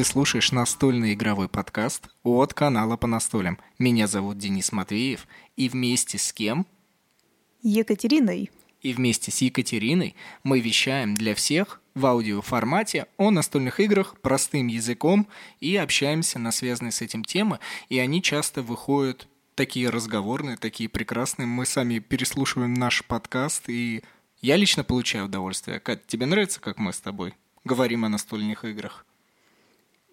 Ты слушаешь настольный игровой подкаст от канала по настолям. Меня зовут Денис Матвеев, и вместе с кем? Екатериной. И вместе с Екатериной мы вещаем для всех в аудиоформате о настольных играх простым языком и общаемся на связанные с этим темы, и они часто выходят такие разговорные, такие прекрасные. Мы сами переслушиваем наш подкаст, и я лично получаю удовольствие. Кать, тебе нравится, как мы с тобой говорим о настольных играх?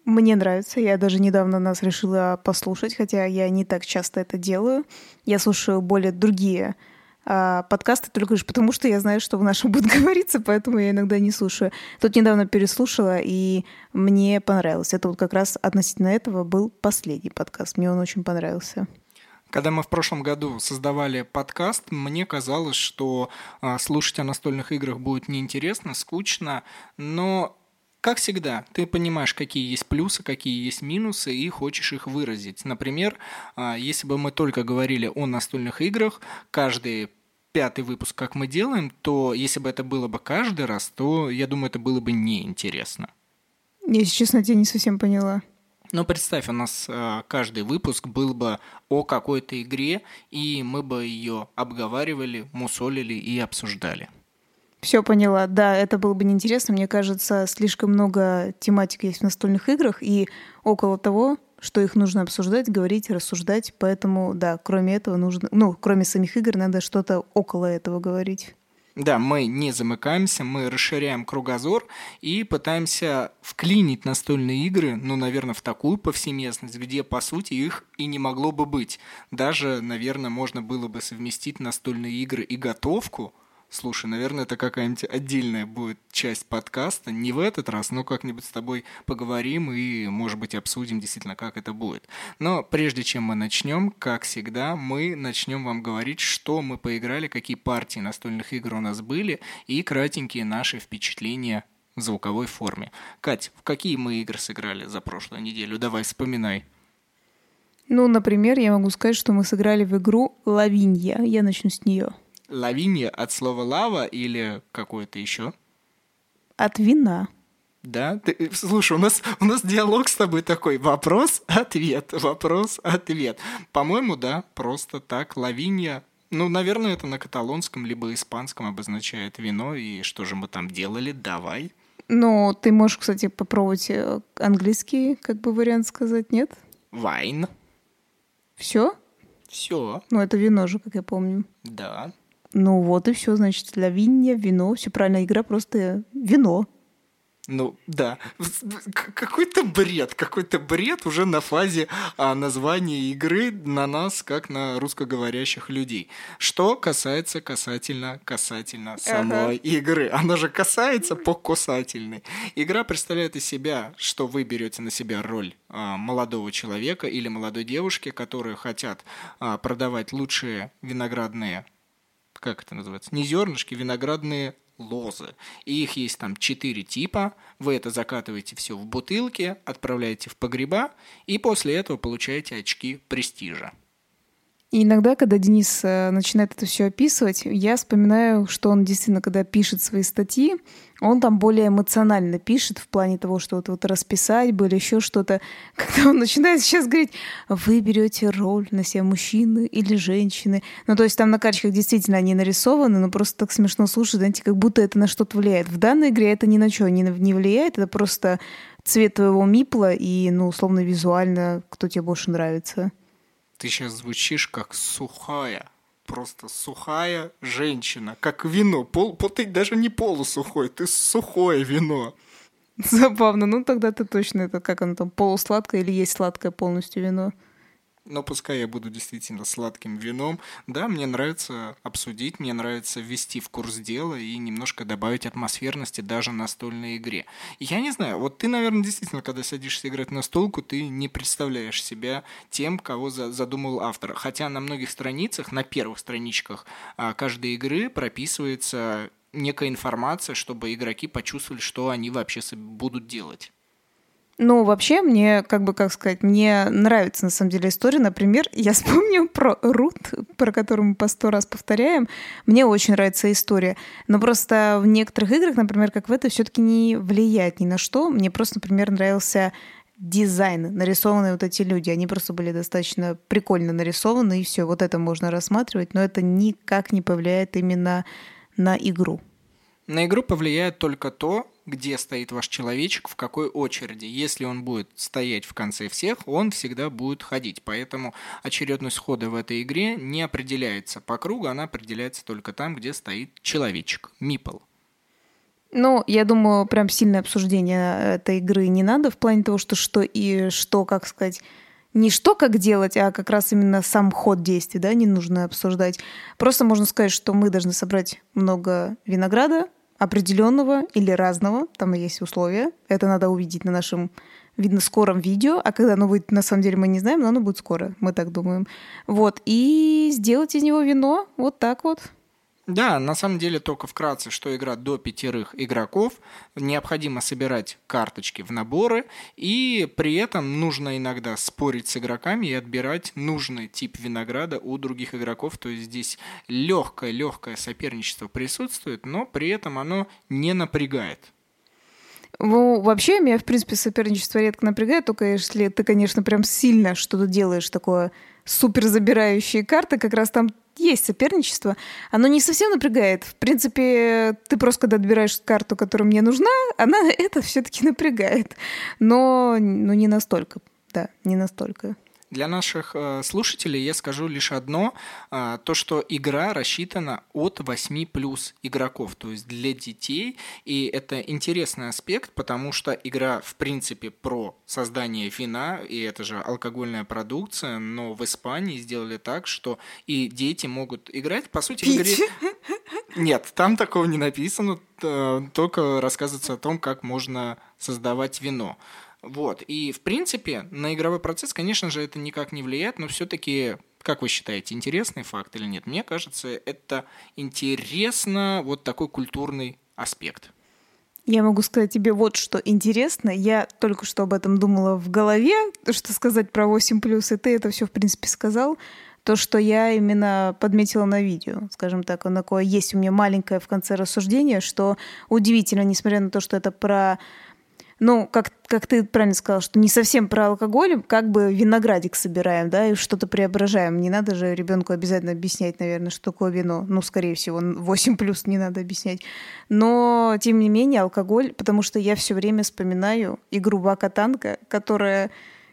Мне нравится. Я даже недавно нас решила послушать, хотя я не так часто это делаю. Я слушаю более другие а, подкасты только лишь потому, что я знаю, что в нашем будет говориться, поэтому я иногда не слушаю. Тут недавно переслушала, и мне понравилось. Это вот как раз относительно этого был последний подкаст. Мне он очень понравился. Когда мы в прошлом году создавали подкаст, мне казалось, что а, слушать о настольных играх будет неинтересно, скучно, но как всегда, ты понимаешь, какие есть плюсы, какие есть минусы, и хочешь их выразить. Например, а, если бы мы только говорили о настольных играх, каждый пятый выпуск, как мы делаем, то если бы это было бы каждый раз, то, я думаю, это было бы неинтересно. Если честно, я не совсем поняла. Ну, представь, у нас э, каждый выпуск был бы о какой-то игре, и мы бы ее обговаривали, мусолили и обсуждали. Все поняла. Да, это было бы неинтересно. Мне кажется, слишком много тематик есть в настольных играх, и около того, что их нужно обсуждать, говорить, рассуждать. Поэтому, да, кроме этого нужно... Ну, кроме самих игр, надо что-то около этого говорить. Да, мы не замыкаемся, мы расширяем кругозор и пытаемся вклинить настольные игры, ну, наверное, в такую повсеместность, где, по сути, их и не могло бы быть. Даже, наверное, можно было бы совместить настольные игры и готовку – Слушай, наверное, это какая-нибудь отдельная будет часть подкаста. Не в этот раз, но как-нибудь с тобой поговорим и, может быть, обсудим действительно, как это будет. Но прежде чем мы начнем, как всегда, мы начнем вам говорить, что мы поиграли, какие партии настольных игр у нас были и кратенькие наши впечатления в звуковой форме. Кать, в какие мы игры сыграли за прошлую неделю? Давай, вспоминай. Ну, например, я могу сказать, что мы сыграли в игру «Лавинья». Я начну с нее. Лавинья от слова лава или какое-то еще? От вина. Да? Ты, слушай, у нас, у нас диалог с тобой такой. Вопрос-ответ, вопрос-ответ. По-моему, да, просто так. Лавинья ну, наверное, это на каталонском либо испанском обозначает вино. И что же мы там делали? Давай. Ну, ты можешь, кстати, попробовать э, английский, как бы вариант сказать, нет? Вайн. Все? Все. Ну, это вино же, как я помню. Да. Ну вот и все, значит, для винья, вино, все правильно, игра просто вино. Ну, да. Какой-то бред, какой-то бред уже на фазе а, названия игры на нас, как на русскоговорящих людей. Что касается касательно, касательно самой ага. игры. Она же касается по касательной. Игра представляет из себя, что вы берете на себя роль а, молодого человека или молодой девушки, которые хотят а, продавать лучшие виноградные как это называется, не зернышки, виноградные лозы. И их есть там четыре типа. Вы это закатываете все в бутылки, отправляете в погреба, и после этого получаете очки престижа. И иногда, когда Денис э, начинает это все описывать, я вспоминаю, что он действительно, когда пишет свои статьи, он там более эмоционально пишет в плане того, что вот, вот расписать бы или еще что-то. Когда он начинает сейчас говорить, вы берете роль на себя мужчины или женщины. Ну, то есть там на карточках действительно они нарисованы, но просто так смешно слушать, знаете, как будто это на что-то влияет. В данной игре это ни на что не, не влияет, это просто цвет твоего мипла и, ну, условно, визуально, кто тебе больше нравится. Ты сейчас звучишь как сухая, просто сухая женщина, как вино. Пол, пол, ты даже не полусухой, ты сухое вино. Забавно. Ну тогда ты точно это как оно там полусладкое или есть сладкое полностью вино? Но пускай я буду действительно сладким вином. Да, мне нравится обсудить, мне нравится ввести в курс дела и немножко добавить атмосферности даже настольной игре. Я не знаю, вот ты, наверное, действительно, когда садишься играть на столку, ты не представляешь себя тем, кого задумал автор. Хотя на многих страницах, на первых страничках а, каждой игры прописывается некая информация, чтобы игроки почувствовали, что они вообще будут делать. Ну, вообще, мне, как бы, как сказать, мне нравится, на самом деле, история. Например, я вспомню про Рут, про которую мы по сто раз повторяем. Мне очень нравится история. Но просто в некоторых играх, например, как в этой, все таки не влияет ни на что. Мне просто, например, нравился дизайн, нарисованные вот эти люди. Они просто были достаточно прикольно нарисованы, и все, вот это можно рассматривать, но это никак не повлияет именно на игру. На игру повлияет только то, где стоит ваш человечек, в какой очереди. Если он будет стоять в конце всех, он всегда будет ходить. Поэтому очередность хода в этой игре не определяется по кругу, она определяется только там, где стоит человечек, мипл. Ну, я думаю, прям сильное обсуждение этой игры не надо в плане того, что что и что, как сказать, не что как делать, а как раз именно сам ход действий, да, не нужно обсуждать. Просто можно сказать, что мы должны собрать много винограда, определенного или разного, там есть условия. Это надо увидеть на нашем, видно, скором видео. А когда оно будет, на самом деле, мы не знаем, но оно будет скоро, мы так думаем. Вот, и сделать из него вино вот так вот. Да, на самом деле только вкратце, что игра до пятерых игроков, необходимо собирать карточки в наборы, и при этом нужно иногда спорить с игроками и отбирать нужный тип винограда у других игроков, то есть здесь легкое-легкое соперничество присутствует, но при этом оно не напрягает. Ну, вообще, меня, в принципе, соперничество редко напрягает, только если ты, конечно, прям сильно что-то делаешь такое супер забирающие карты, как раз там есть соперничество. Оно не совсем напрягает. В принципе, ты просто когда отбираешь карту, которая мне нужна, она это все-таки напрягает. Но ну, не настолько. Да, не настолько. Для наших э, слушателей я скажу лишь одно, э, то что игра рассчитана от 8 плюс игроков, то есть для детей, и это интересный аспект, потому что игра в принципе про создание вина, и это же алкогольная продукция, но в Испании сделали так, что и дети могут играть, по сути, Пить. в игре... Нет, там такого не написано, э, только рассказывается о том, как можно создавать вино. Вот. И, в принципе, на игровой процесс, конечно же, это никак не влияет, но все-таки, как вы считаете, интересный факт или нет? Мне кажется, это интересно, вот такой культурный аспект. Я могу сказать тебе вот что интересно. Я только что об этом думала в голове, что сказать про 8 плюс, и ты это все, в принципе, сказал. То, что я именно подметила на видео, скажем так, оно такое есть у меня маленькое в конце рассуждение, что удивительно, несмотря на то, что это про ну, как, как ты правильно сказал, что не совсем про алкоголь, как бы виноградик собираем, да, и что-то преображаем. Не надо же ребенку обязательно объяснять, наверное, что такое вино. Ну, скорее всего, 8 плюс не надо объяснять. Но, тем не менее, алкоголь, потому что я все время вспоминаю игру Бака Танка, которая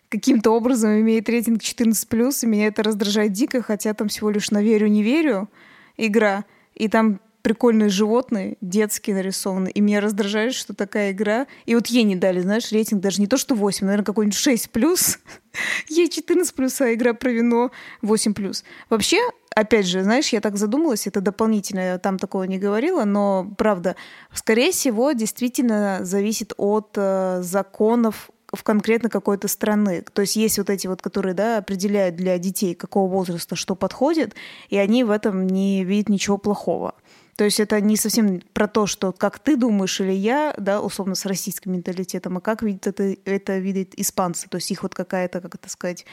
каким-то образом имеет рейтинг 14+, и меня это раздражает дико, хотя там всего лишь на верю-не верю игра, и там прикольные животные, детские нарисованы. И меня раздражает, что такая игра... И вот ей не дали, знаешь, рейтинг даже не то, что 8, наверное, какой-нибудь 6 плюс. ей 14 плюс, а игра про вино 8 плюс. Вообще, опять же, знаешь, я так задумалась, это дополнительно, я там такого не говорила, но правда, скорее всего, действительно зависит от э, законов в конкретно какой-то страны. То есть есть вот эти вот, которые да, определяют для детей, какого возраста что подходит, и они в этом не видят ничего плохого. То есть это не совсем про то, что как ты думаешь или я, да, условно с российским менталитетом, а как видят это, это видят испанцы. То есть их вот какая-то, как это сказать,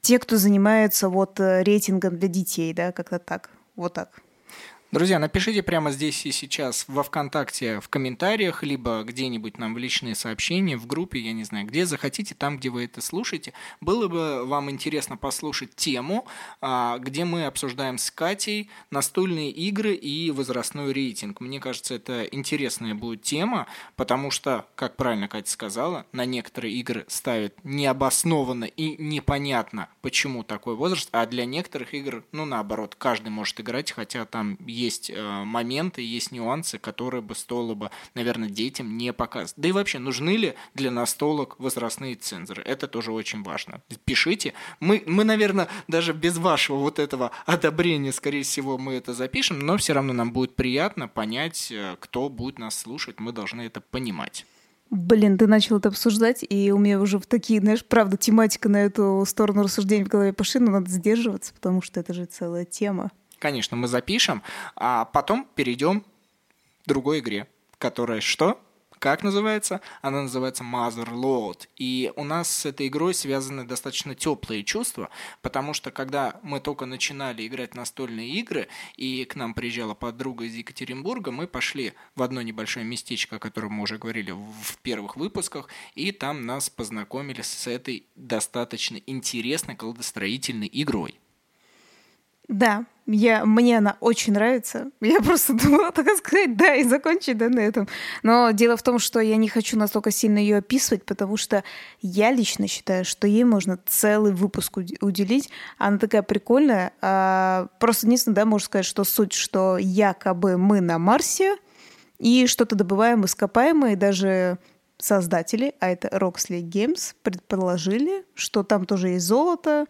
те, кто занимается вот э, рейтингом для детей, да, как-то так. Вот так. Друзья, напишите прямо здесь и сейчас во ВКонтакте в комментариях, либо где-нибудь нам в личные сообщения, в группе, я не знаю, где захотите, там, где вы это слушаете. Было бы вам интересно послушать тему, а, где мы обсуждаем с Катей настольные игры и возрастной рейтинг. Мне кажется, это интересная будет тема, потому что, как правильно Катя сказала, на некоторые игры ставят необоснованно и непонятно, почему такой возраст, а для некоторых игр, ну, наоборот, каждый может играть, хотя там есть э, моменты, есть нюансы, которые бы стоило бы, наверное, детям не показывать. Да и вообще, нужны ли для настолок возрастные цензоры? Это тоже очень важно. Пишите. Мы, мы, наверное, даже без вашего вот этого одобрения, скорее всего, мы это запишем, но все равно нам будет приятно понять, э, кто будет нас слушать. Мы должны это понимать. Блин, ты начал это обсуждать, и у меня уже в такие, знаешь, правда, тематика на эту сторону рассуждений в голове пошли, но надо сдерживаться, потому что это же целая тема. Конечно, мы запишем, а потом перейдем к другой игре, которая что? Как называется? Она называется Motherload. И у нас с этой игрой связаны достаточно теплые чувства, потому что когда мы только начинали играть настольные игры, и к нам приезжала подруга из Екатеринбурга, мы пошли в одно небольшое местечко, о котором мы уже говорили в первых выпусках, и там нас познакомили с этой достаточно интересной колодостроительной игрой. Да, я, мне она очень нравится. Я просто думала, так сказать, да, и закончить да, на этом. Но дело в том, что я не хочу настолько сильно ее описывать, потому что я лично считаю, что ей можно целый выпуск уделить. Она такая прикольная. А, просто единственное, да, можно сказать, что суть, что якобы мы на Марсе, и что-то добываем ископаемое, даже создатели, а это Roxley Games, предположили, что там тоже есть золото,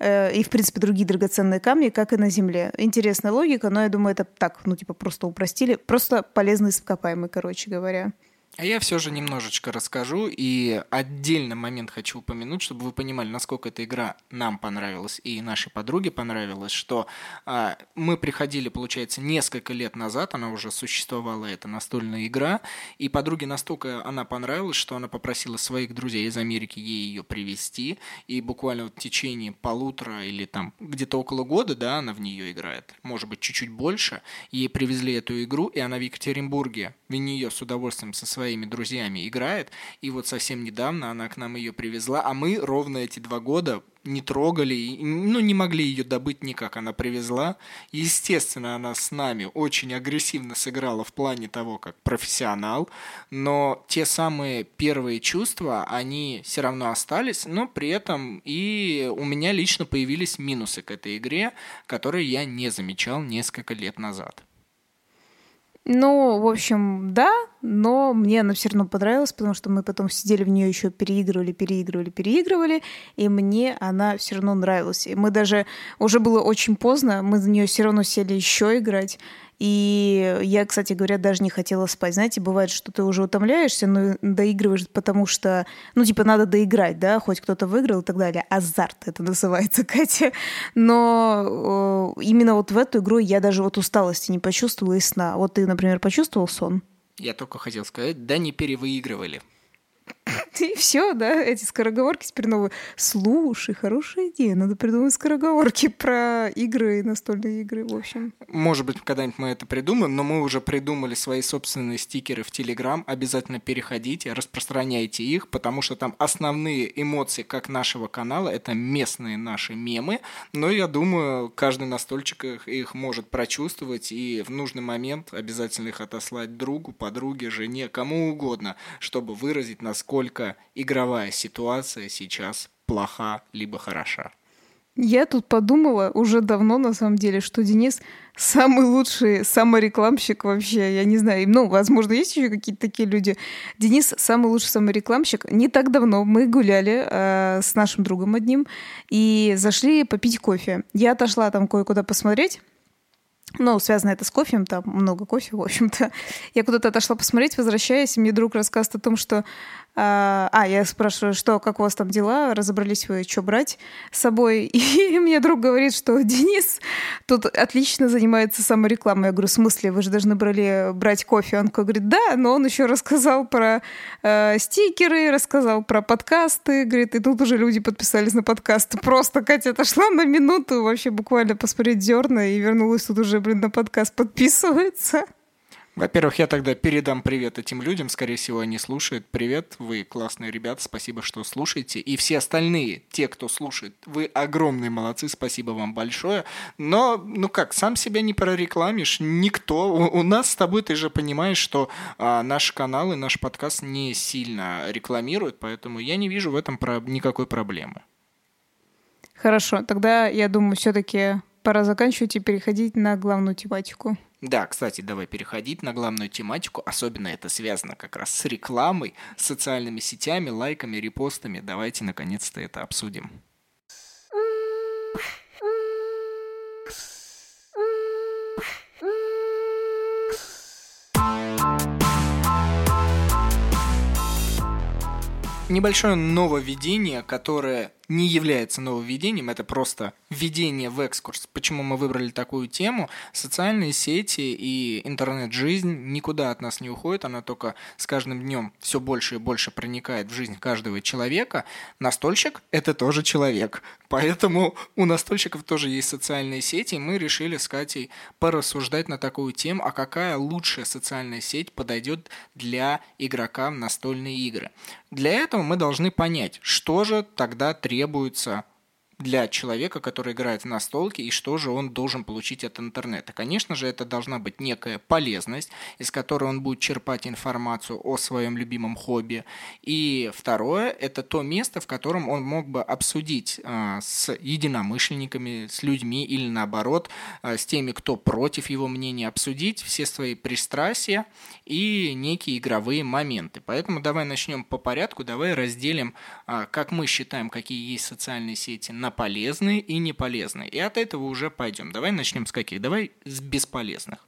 и, в принципе, другие драгоценные камни, как и на Земле. Интересная логика, но я думаю, это так, ну, типа, просто упростили. Просто полезный ископаемый, короче говоря. А я все же немножечко расскажу и отдельный момент хочу упомянуть, чтобы вы понимали, насколько эта игра нам понравилась и нашей подруге понравилась, что а, мы приходили, получается, несколько лет назад, она уже существовала, эта настольная игра, и подруге настолько она понравилась, что она попросила своих друзей из Америки ей ее привезти, и буквально в течение полутора или там где-то около года, да, она в нее играет, может быть, чуть-чуть больше, ей привезли эту игру, и она в Екатеринбурге в нее с удовольствием со своей своими друзьями играет, и вот совсем недавно она к нам ее привезла, а мы ровно эти два года не трогали, ну, не могли ее добыть никак. Она привезла. Естественно, она с нами очень агрессивно сыграла в плане того, как профессионал, но те самые первые чувства, они все равно остались, но при этом и у меня лично появились минусы к этой игре, которые я не замечал несколько лет назад. Ну, в общем, да, но мне она все равно понравилась, потому что мы потом сидели в нее еще переигрывали, переигрывали, переигрывали, и мне она все равно нравилась. И мы даже уже было очень поздно, мы за нее все равно сели еще играть. И я, кстати говоря, даже не хотела спать. Знаете, бывает, что ты уже утомляешься, но доигрываешь, потому что, ну, типа, надо доиграть, да, хоть кто-то выиграл и так далее. Азарт это называется, Катя. Но э, именно вот в эту игру я даже вот усталости не почувствовала и сна. Вот ты, например, почувствовал сон? Я только хотел сказать, да не перевыигрывали. И все, да, эти скороговорки теперь новые. Слушай, хорошая идея, надо придумать скороговорки про игры и настольные игры, в общем. Может быть, когда-нибудь мы это придумаем, но мы уже придумали свои собственные стикеры в Телеграм. Обязательно переходите, распространяйте их, потому что там основные эмоции как нашего канала — это местные наши мемы, но я думаю, каждый настольчик их, их может прочувствовать и в нужный момент обязательно их отослать другу, подруге, жене, кому угодно, чтобы выразить, насколько игровая ситуация сейчас плоха либо хороша. Я тут подумала уже давно, на самом деле, что Денис самый лучший саморекламщик вообще. Я не знаю, ну, возможно, есть еще какие-то такие люди. Денис самый лучший саморекламщик. Не так давно мы гуляли э, с нашим другом одним и зашли попить кофе. Я отошла там кое-куда посмотреть. Ну, связано это с кофе, там много кофе, в общем-то. Я куда-то отошла посмотреть, возвращаясь, мне друг рассказывает о том, что а, а, я спрашиваю, что, как у вас там дела, разобрались вы, что брать с собой? И мне друг говорит, что Денис тут отлично занимается саморекламой. Я говорю, в смысле, вы же должны брали брать кофе? Он говорит, да, но он еще рассказал про э, стикеры, рассказал про подкасты, говорит, и тут уже люди подписались на подкасты. Просто Катя отошла на минуту, вообще буквально посмотреть зерна и вернулась тут уже, блин, на подкаст подписывается. Во-первых, я тогда передам привет этим людям, скорее всего, они слушают. Привет, вы классные ребята, спасибо, что слушаете. И все остальные, те, кто слушает, вы огромные молодцы, спасибо вам большое. Но, ну как, сам себя не прорекламишь, никто. У, у нас с тобой, ты же понимаешь, что а, наш канал и наш подкаст не сильно рекламируют, поэтому я не вижу в этом про- никакой проблемы. Хорошо, тогда я думаю, все-таки пора заканчивать и переходить на главную тематику. Да, кстати, давай переходить на главную тематику. Особенно это связано как раз с рекламой, социальными сетями, лайками, репостами. Давайте наконец-то это обсудим. Небольшое нововведение, которое не является нововведением, это просто введение в экскурс. Почему мы выбрали такую тему? Социальные сети и интернет-жизнь никуда от нас не уходят, она только с каждым днем все больше и больше проникает в жизнь каждого человека. Настольщик – это тоже человек. Поэтому у настольщиков тоже есть социальные сети, и мы решили с Катей порассуждать на такую тему, а какая лучшая социальная сеть подойдет для игрока в настольные игры. Для этого мы должны понять, что же тогда требуется для человека, который играет в настолки, и что же он должен получить от интернета. Конечно же, это должна быть некая полезность, из которой он будет черпать информацию о своем любимом хобби. И второе, это то место, в котором он мог бы обсудить э, с единомышленниками, с людьми или наоборот, э, с теми, кто против его мнения, обсудить все свои пристрастия и некие игровые моменты. Поэтому давай начнем по порядку, давай разделим, э, как мы считаем, какие есть социальные сети на на полезные и неполезные. И от этого уже пойдем. Давай начнем с каких? Давай с бесполезных.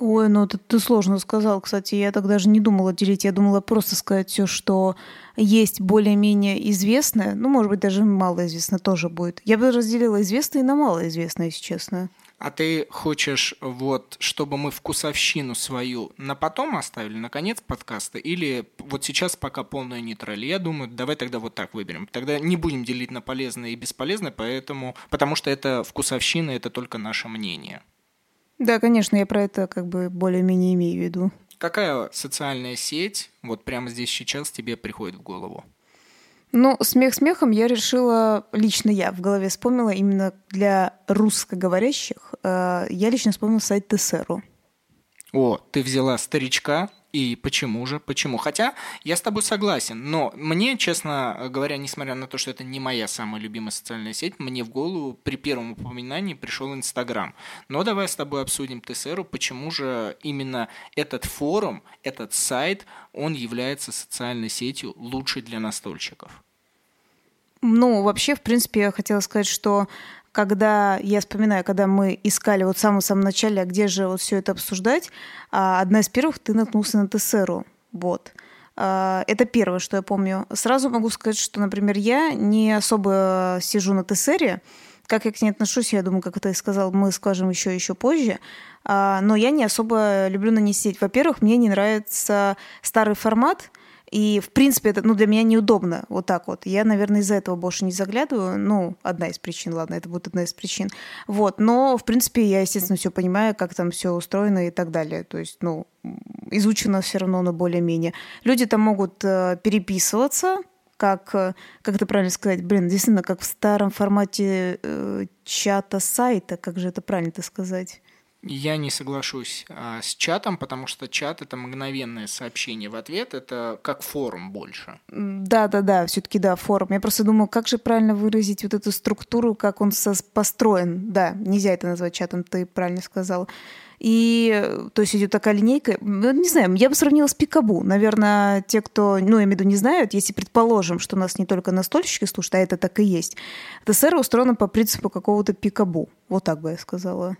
Ой, ну это ты сложно сказал, кстати. Я так даже не думала делить. Я думала просто сказать все, что есть более-менее известное. Ну, может быть, даже малоизвестное тоже будет. Я бы разделила известное на малоизвестное, если честно. А ты хочешь, вот, чтобы мы вкусовщину свою на потом оставили, на конец подкаста, или вот сейчас пока полная нейтраль? Я думаю, давай тогда вот так выберем. Тогда не будем делить на полезное и бесполезное, поэтому, потому что это вкусовщина, это только наше мнение. Да, конечно, я про это как бы более-менее имею в виду. Какая социальная сеть вот прямо здесь сейчас тебе приходит в голову? Ну, смех смехом я решила, лично я в голове вспомнила именно для русскоговорящих, э, я лично вспомнила сайт Тессеру. О, ты взяла старичка, и почему же? Почему? Хотя я с тобой согласен, но мне, честно говоря, несмотря на то, что это не моя самая любимая социальная сеть, мне в голову при первом упоминании пришел Инстаграм. Но давай с тобой обсудим Тессеру, почему же именно этот форум, этот сайт, он является социальной сетью лучшей для настольщиков. Ну, вообще, в принципе, я хотела сказать, что когда я вспоминаю, когда мы искали вот в самом-самом начале, а где же вот все это обсуждать, а, одна из первых ты наткнулся на ТСРу. Вот. А, это первое, что я помню. Сразу могу сказать, что, например, я не особо сижу на ТСРе. Как я к ней отношусь, я думаю, как ты сказал, мы скажем еще еще позже. Но я не особо люблю на ней сидеть. Во-первых, мне не нравится старый формат – и, в принципе, это ну, для меня неудобно вот так вот. Я, наверное, из-за этого больше не заглядываю. Ну, одна из причин, ладно, это будет одна из причин. Вот, но, в принципе, я, естественно, все понимаю, как там все устроено и так далее. То есть, ну, изучено все равно, но более-менее. Люди там могут э, переписываться, как, э, как это правильно сказать, блин, действительно, как в старом формате э, чата сайта, как же это правильно-то сказать? Я не соглашусь а, с чатом, потому что чат это мгновенное сообщение в ответ, это как форум больше. Да, да, да, все-таки да, форум. Я просто думаю, как же правильно выразить вот эту структуру, как он построен. Да, нельзя это назвать чатом, ты правильно сказал. И, то есть, идет такая линейка, ну, не знаю, я бы сравнила с Пикабу. Наверное, те, кто, ну, я имею в виду, не знают, если предположим, что нас не только настольщики слушают, а это так и есть. ТСР устроена по принципу какого-то Пикабу. Вот так бы я сказала.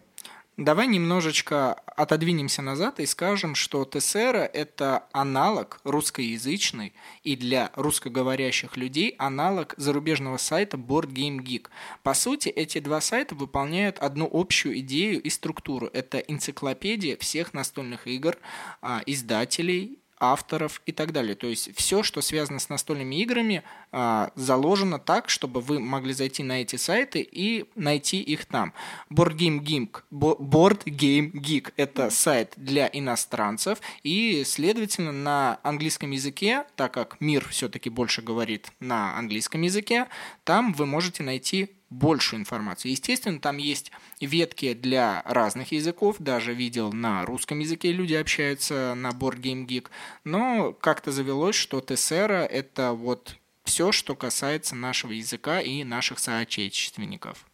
Давай немножечко отодвинемся назад и скажем, что Тессера – это аналог русскоязычный и для русскоговорящих людей аналог зарубежного сайта Board Game Geek. По сути, эти два сайта выполняют одну общую идею и структуру. Это энциклопедия всех настольных игр, а, издателей авторов и так далее. То есть все, что связано с настольными играми, а, заложено так, чтобы вы могли зайти на эти сайты и найти их там. Board Game Geek, Board Game Geek – это сайт для иностранцев, и, следовательно, на английском языке, так как мир все-таки больше говорит на английском языке, там вы можете найти большую информацию. Естественно, там есть ветки для разных языков, даже видел на русском языке люди общаются на Board Game Geek, но как-то завелось, что Тессера – это вот все, что касается нашего языка и наших соотечественников.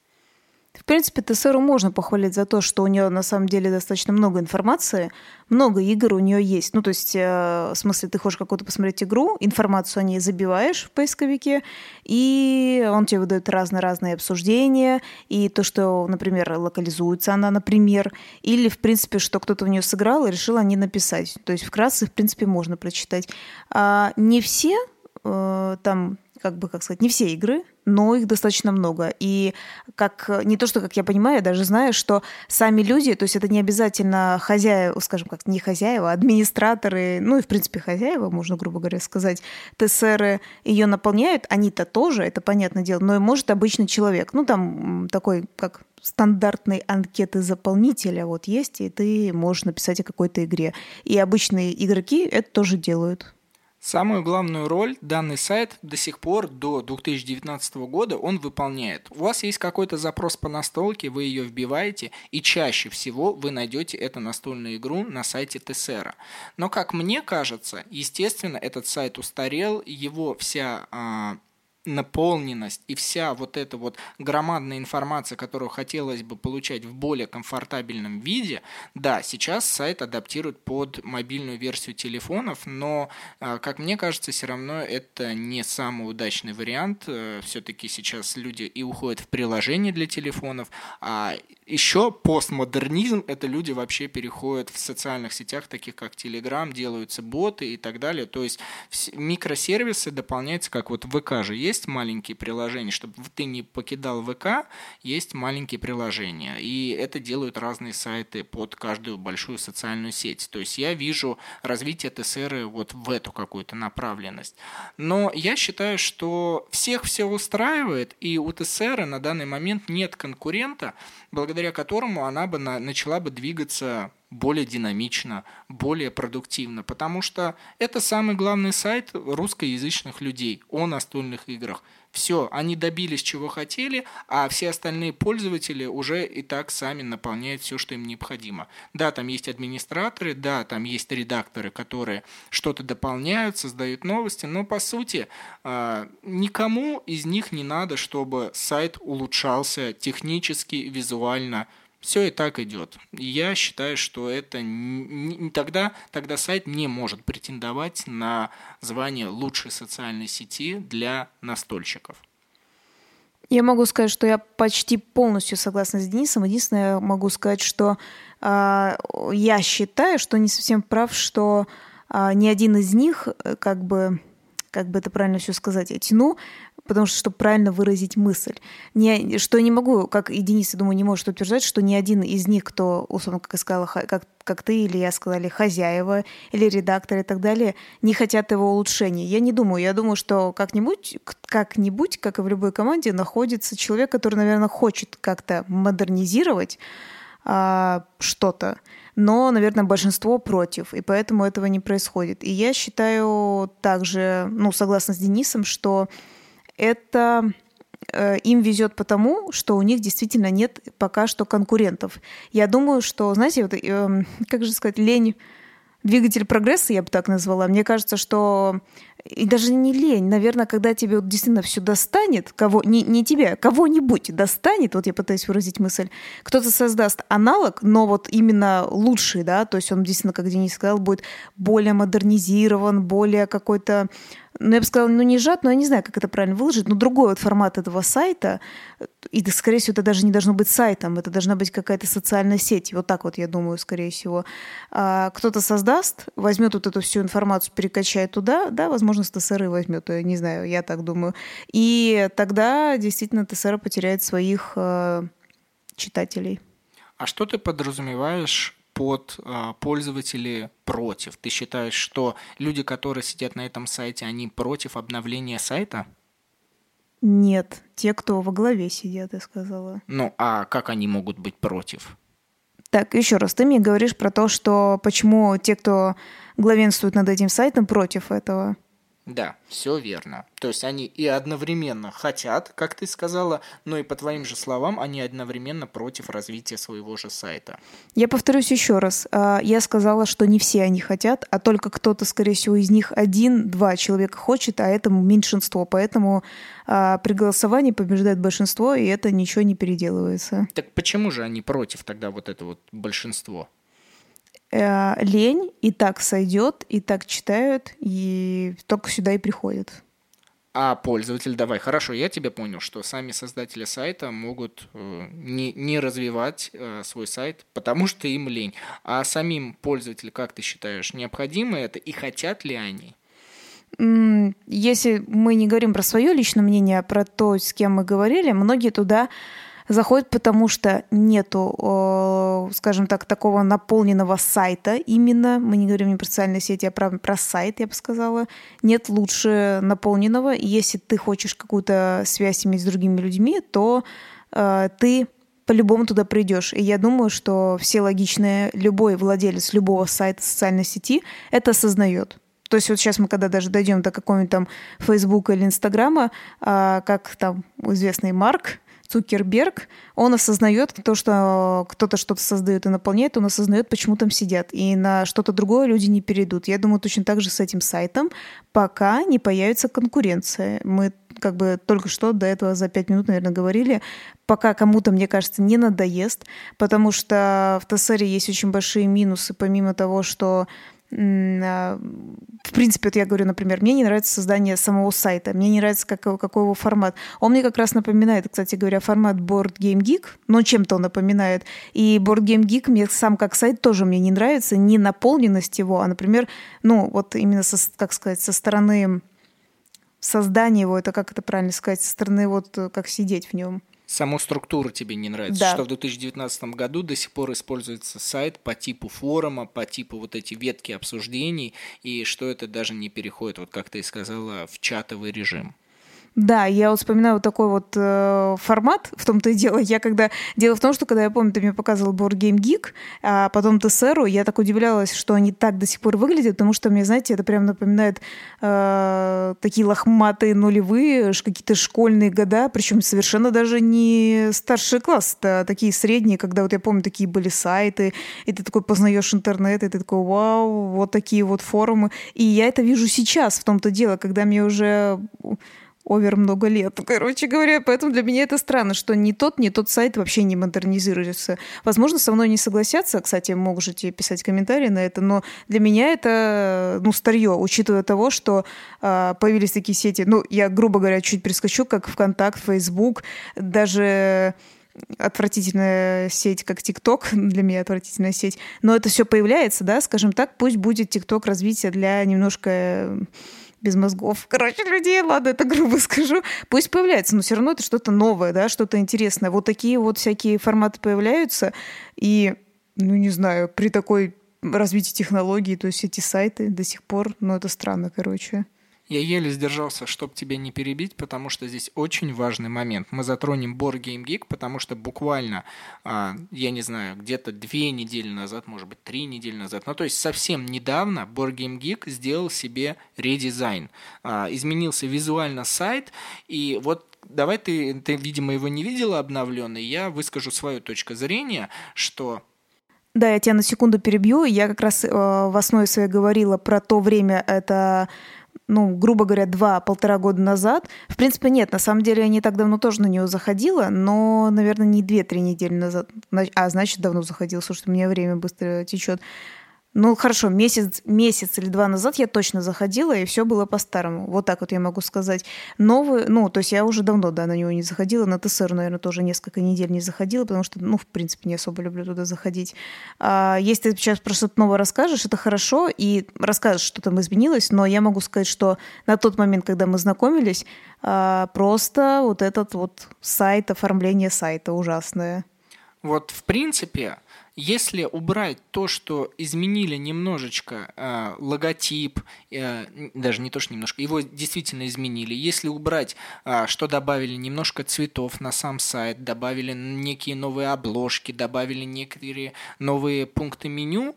В принципе, ТСРу можно похвалить за то, что у нее на самом деле достаточно много информации, много игр у нее есть. Ну, то есть, э, в смысле, ты хочешь какую-то посмотреть игру, информацию о ней забиваешь в поисковике, и он тебе выдает разные-разные обсуждения, и то, что, например, локализуется она, например, или, в принципе, что кто-то в нее сыграл и решил о ней написать. То есть, вкратце, в принципе, можно прочитать. А не все э, там как бы, как сказать, не все игры, но их достаточно много. И как не то, что, как я понимаю, я даже знаю, что сами люди, то есть это не обязательно хозяева, скажем как, не хозяева, а администраторы, ну и, в принципе, хозяева, можно, грубо говоря, сказать, ТСРы ее наполняют, они-то тоже, это понятное дело, но и может обычный человек. Ну, там такой, как стандартной анкеты заполнителя вот есть, и ты можешь написать о какой-то игре. И обычные игроки это тоже делают. Самую главную роль данный сайт до сих пор, до 2019 года, он выполняет. У вас есть какой-то запрос по настолке, вы ее вбиваете, и чаще всего вы найдете эту настольную игру на сайте Тесера. Но, как мне кажется, естественно, этот сайт устарел, его вся а, наполненность и вся вот эта вот громадная информация, которую хотелось бы получать в более комфортабельном виде, да, сейчас сайт адаптирует под мобильную версию телефонов, но, а, как мне кажется, все равно это не самый удачный вариант. Э, Все-таки сейчас люди и уходят в приложения для телефонов, а еще постмодернизм – это люди вообще переходят в социальных сетях, таких как Telegram, делаются боты и так далее. То есть микросервисы дополняются, как вот ВК же есть маленькие приложения, чтобы ты не покидал ВК, есть маленькие приложения. И это делают разные сайты под каждую большую социальную сеть. То есть я вижу развитие ТСР вот в эту какую-то направленность. Но я считаю, что всех все устраивает, и у ТСР на данный момент нет конкурента, благодаря которому она бы на, начала бы двигаться более динамично, более продуктивно, потому что это самый главный сайт русскоязычных людей о настольных играх. Все, они добились чего хотели, а все остальные пользователи уже и так сами наполняют все, что им необходимо. Да, там есть администраторы, да, там есть редакторы, которые что-то дополняют, создают новости, но по сути а, никому из них не надо, чтобы сайт улучшался технически, визуально, все и так идет. Я считаю, что это не, тогда, тогда сайт не может претендовать на звание лучшей социальной сети для настольщиков. Я могу сказать, что я почти полностью согласна с Денисом. Единственное, я могу сказать, что э, я считаю, что не совсем прав, что э, ни один из них, э, как бы, как бы это правильно все сказать, я тяну потому что, чтобы правильно выразить мысль. Не, что я не могу, как и Денис, я думаю, не может утверждать, что ни один из них, кто, условно, как я сказала, как, как ты или я сказали, хозяева или редактор и так далее, не хотят его улучшения. Я не думаю. Я думаю, что как-нибудь, как-нибудь, как и в любой команде, находится человек, который, наверное, хочет как-то модернизировать а, что-то но, наверное, большинство против, и поэтому этого не происходит. И я считаю также, ну, согласно с Денисом, что это э, им везет потому, что у них действительно нет пока что конкурентов. Я думаю, что, знаете, вот, э, как же сказать, лень двигатель прогресса, я бы так назвала. Мне кажется, что и даже не лень, наверное, когда тебе вот действительно все достанет, кого не, не тебя, кого-нибудь достанет, вот я пытаюсь выразить мысль, кто-то создаст аналог, но вот именно лучший, да, то есть он действительно, как Денис сказал, будет более модернизирован, более какой-то ну, я бы сказала, ну, не сжат, но я не знаю, как это правильно выложить, но другой вот формат этого сайта, и, скорее всего, это даже не должно быть сайтом, это должна быть какая-то социальная сеть, вот так вот, я думаю, скорее всего. А кто-то создаст, возьмет вот эту всю информацию, перекачает туда, да, возможно, с ТСР возьмет, я не знаю, я так думаю. И тогда действительно ТСР потеряет своих э, читателей. А что ты подразумеваешь под э, пользователи против? Ты считаешь, что люди, которые сидят на этом сайте, они против обновления сайта? Нет, те, кто во главе сидят, я сказала. Ну, а как они могут быть против? Так, еще раз, ты мне говоришь про то, что почему те, кто главенствует над этим сайтом, против этого. Да, все верно. То есть они и одновременно хотят, как ты сказала, но и по твоим же словам, они одновременно против развития своего же сайта. Я повторюсь еще раз. А, я сказала, что не все они хотят, а только кто-то, скорее всего, из них один-два человека хочет, а это меньшинство. Поэтому а, при голосовании побеждает большинство, и это ничего не переделывается. Так почему же они против тогда вот это вот большинство? Э, лень, и так сойдет, и так читают, и только сюда и приходят. А пользователь, давай, хорошо, я тебя понял, что сами создатели сайта могут э, не, не развивать э, свой сайт, потому что им лень. А самим пользователям, как ты считаешь, необходимо это и хотят ли они? если мы не говорим про свое личное мнение, а про то, с кем мы говорили, многие туда заходят, потому что нету, скажем так, такого наполненного сайта именно. Мы не говорим не про социальные сети, а про, про сайт, я бы сказала. Нет лучше наполненного. И если ты хочешь какую-то связь иметь с другими людьми, то э, ты по-любому туда придешь. И я думаю, что все логичные, любой владелец любого сайта социальной сети это осознает. То есть вот сейчас мы, когда даже дойдем до какого-нибудь там Фейсбука или Инстаграма, как там известный Марк, Цукерберг, он осознает то, что кто-то что-то создает и наполняет, он осознает, почему там сидят. И на что-то другое люди не перейдут. Я думаю, точно так же с этим сайтом, пока не появится конкуренция. Мы как бы только что до этого за пять минут, наверное, говорили, пока кому-то, мне кажется, не надоест, потому что в ТСР есть очень большие минусы, помимо того, что в принципе, вот я говорю, например, мне не нравится создание самого сайта, мне не нравится, как, какой его формат. Он мне как раз напоминает, кстати говоря, формат Board Game Geek, но чем-то он напоминает. И Board Game Geek мне сам как сайт тоже мне не нравится, не наполненность его, а, например, ну, вот именно, со, как сказать, со стороны создания его, это как это правильно сказать, со стороны вот как сидеть в нем саму структуру тебе не нравится, да. что в 2019 году до сих пор используется сайт по типу форума, по типу вот эти ветки обсуждений, и что это даже не переходит, вот как ты и сказала, в чатовый режим. Да, я вот вспоминаю вот такой вот э, формат, в том-то и дело. Я когда... Дело в том, что когда я помню, ты мне показывал Board Game Geek, а потом ТСРу, я так удивлялась, что они так до сих пор выглядят, потому что мне, знаете, это прям напоминает э, такие лохматые нулевые, какие-то школьные года, причем совершенно даже не старший класс, а такие средние, когда вот я помню, такие были сайты, и ты такой познаешь интернет, и ты такой, вау, вот такие вот форумы. И я это вижу сейчас, в том-то дело, когда мне уже овер много лет, короче говоря. Поэтому для меня это странно, что ни тот, ни тот сайт вообще не модернизируется. Возможно, со мной не согласятся, кстати, можете писать комментарии на это, но для меня это, ну, старье, учитывая того, что э, появились такие сети, ну, я, грубо говоря, чуть прискочу, как ВКонтакт, Фейсбук, даже отвратительная сеть, как ТикТок, для меня отвратительная сеть, но это все появляется, да, скажем так, пусть будет ТикТок развитие для немножко без мозгов, короче, людей, ладно, это грубо скажу, пусть появляется, но все равно это что-то новое, да, что-то интересное. Вот такие вот всякие форматы появляются, и, ну, не знаю, при такой развитии технологий, то есть эти сайты до сих пор, ну, это странно, короче. Я еле сдержался, чтобы тебя не перебить, потому что здесь очень важный момент. Мы затронем Board Game Geek, потому что буквально, а, я не знаю, где-то две недели назад, может быть, три недели назад, ну то есть совсем недавно Board Game Geek сделал себе редизайн. А, изменился визуально сайт, и вот давай ты, ты, видимо, его не видела обновленный, я выскажу свою точку зрения, что да, я тебя на секунду перебью. Я как раз э, в основе своей говорила про то время, это ну, грубо говоря, два-полтора года назад. В принципе, нет, на самом деле я не так давно тоже на нее заходила, но, наверное, не две-три недели назад. А, значит, давно заходила. Слушайте, у меня время быстро течет. Ну, хорошо, месяц, месяц или два назад я точно заходила, и все было по-старому. Вот так вот я могу сказать. Новый, ну, то есть я уже давно, да, на него не заходила. На ТСР, наверное, тоже несколько недель не заходила, потому что, ну, в принципе, не особо люблю туда заходить. А если ты сейчас про что-то новое расскажешь, это хорошо, и расскажешь, что там изменилось, но я могу сказать, что на тот момент, когда мы знакомились, а, просто вот этот вот сайт, оформление сайта ужасное. Вот, в принципе, если убрать то, что изменили немножечко э, логотип, э, даже не то, что немножко, его действительно изменили, если убрать, э, что добавили немножко цветов на сам сайт, добавили некие новые обложки, добавили некоторые новые пункты меню,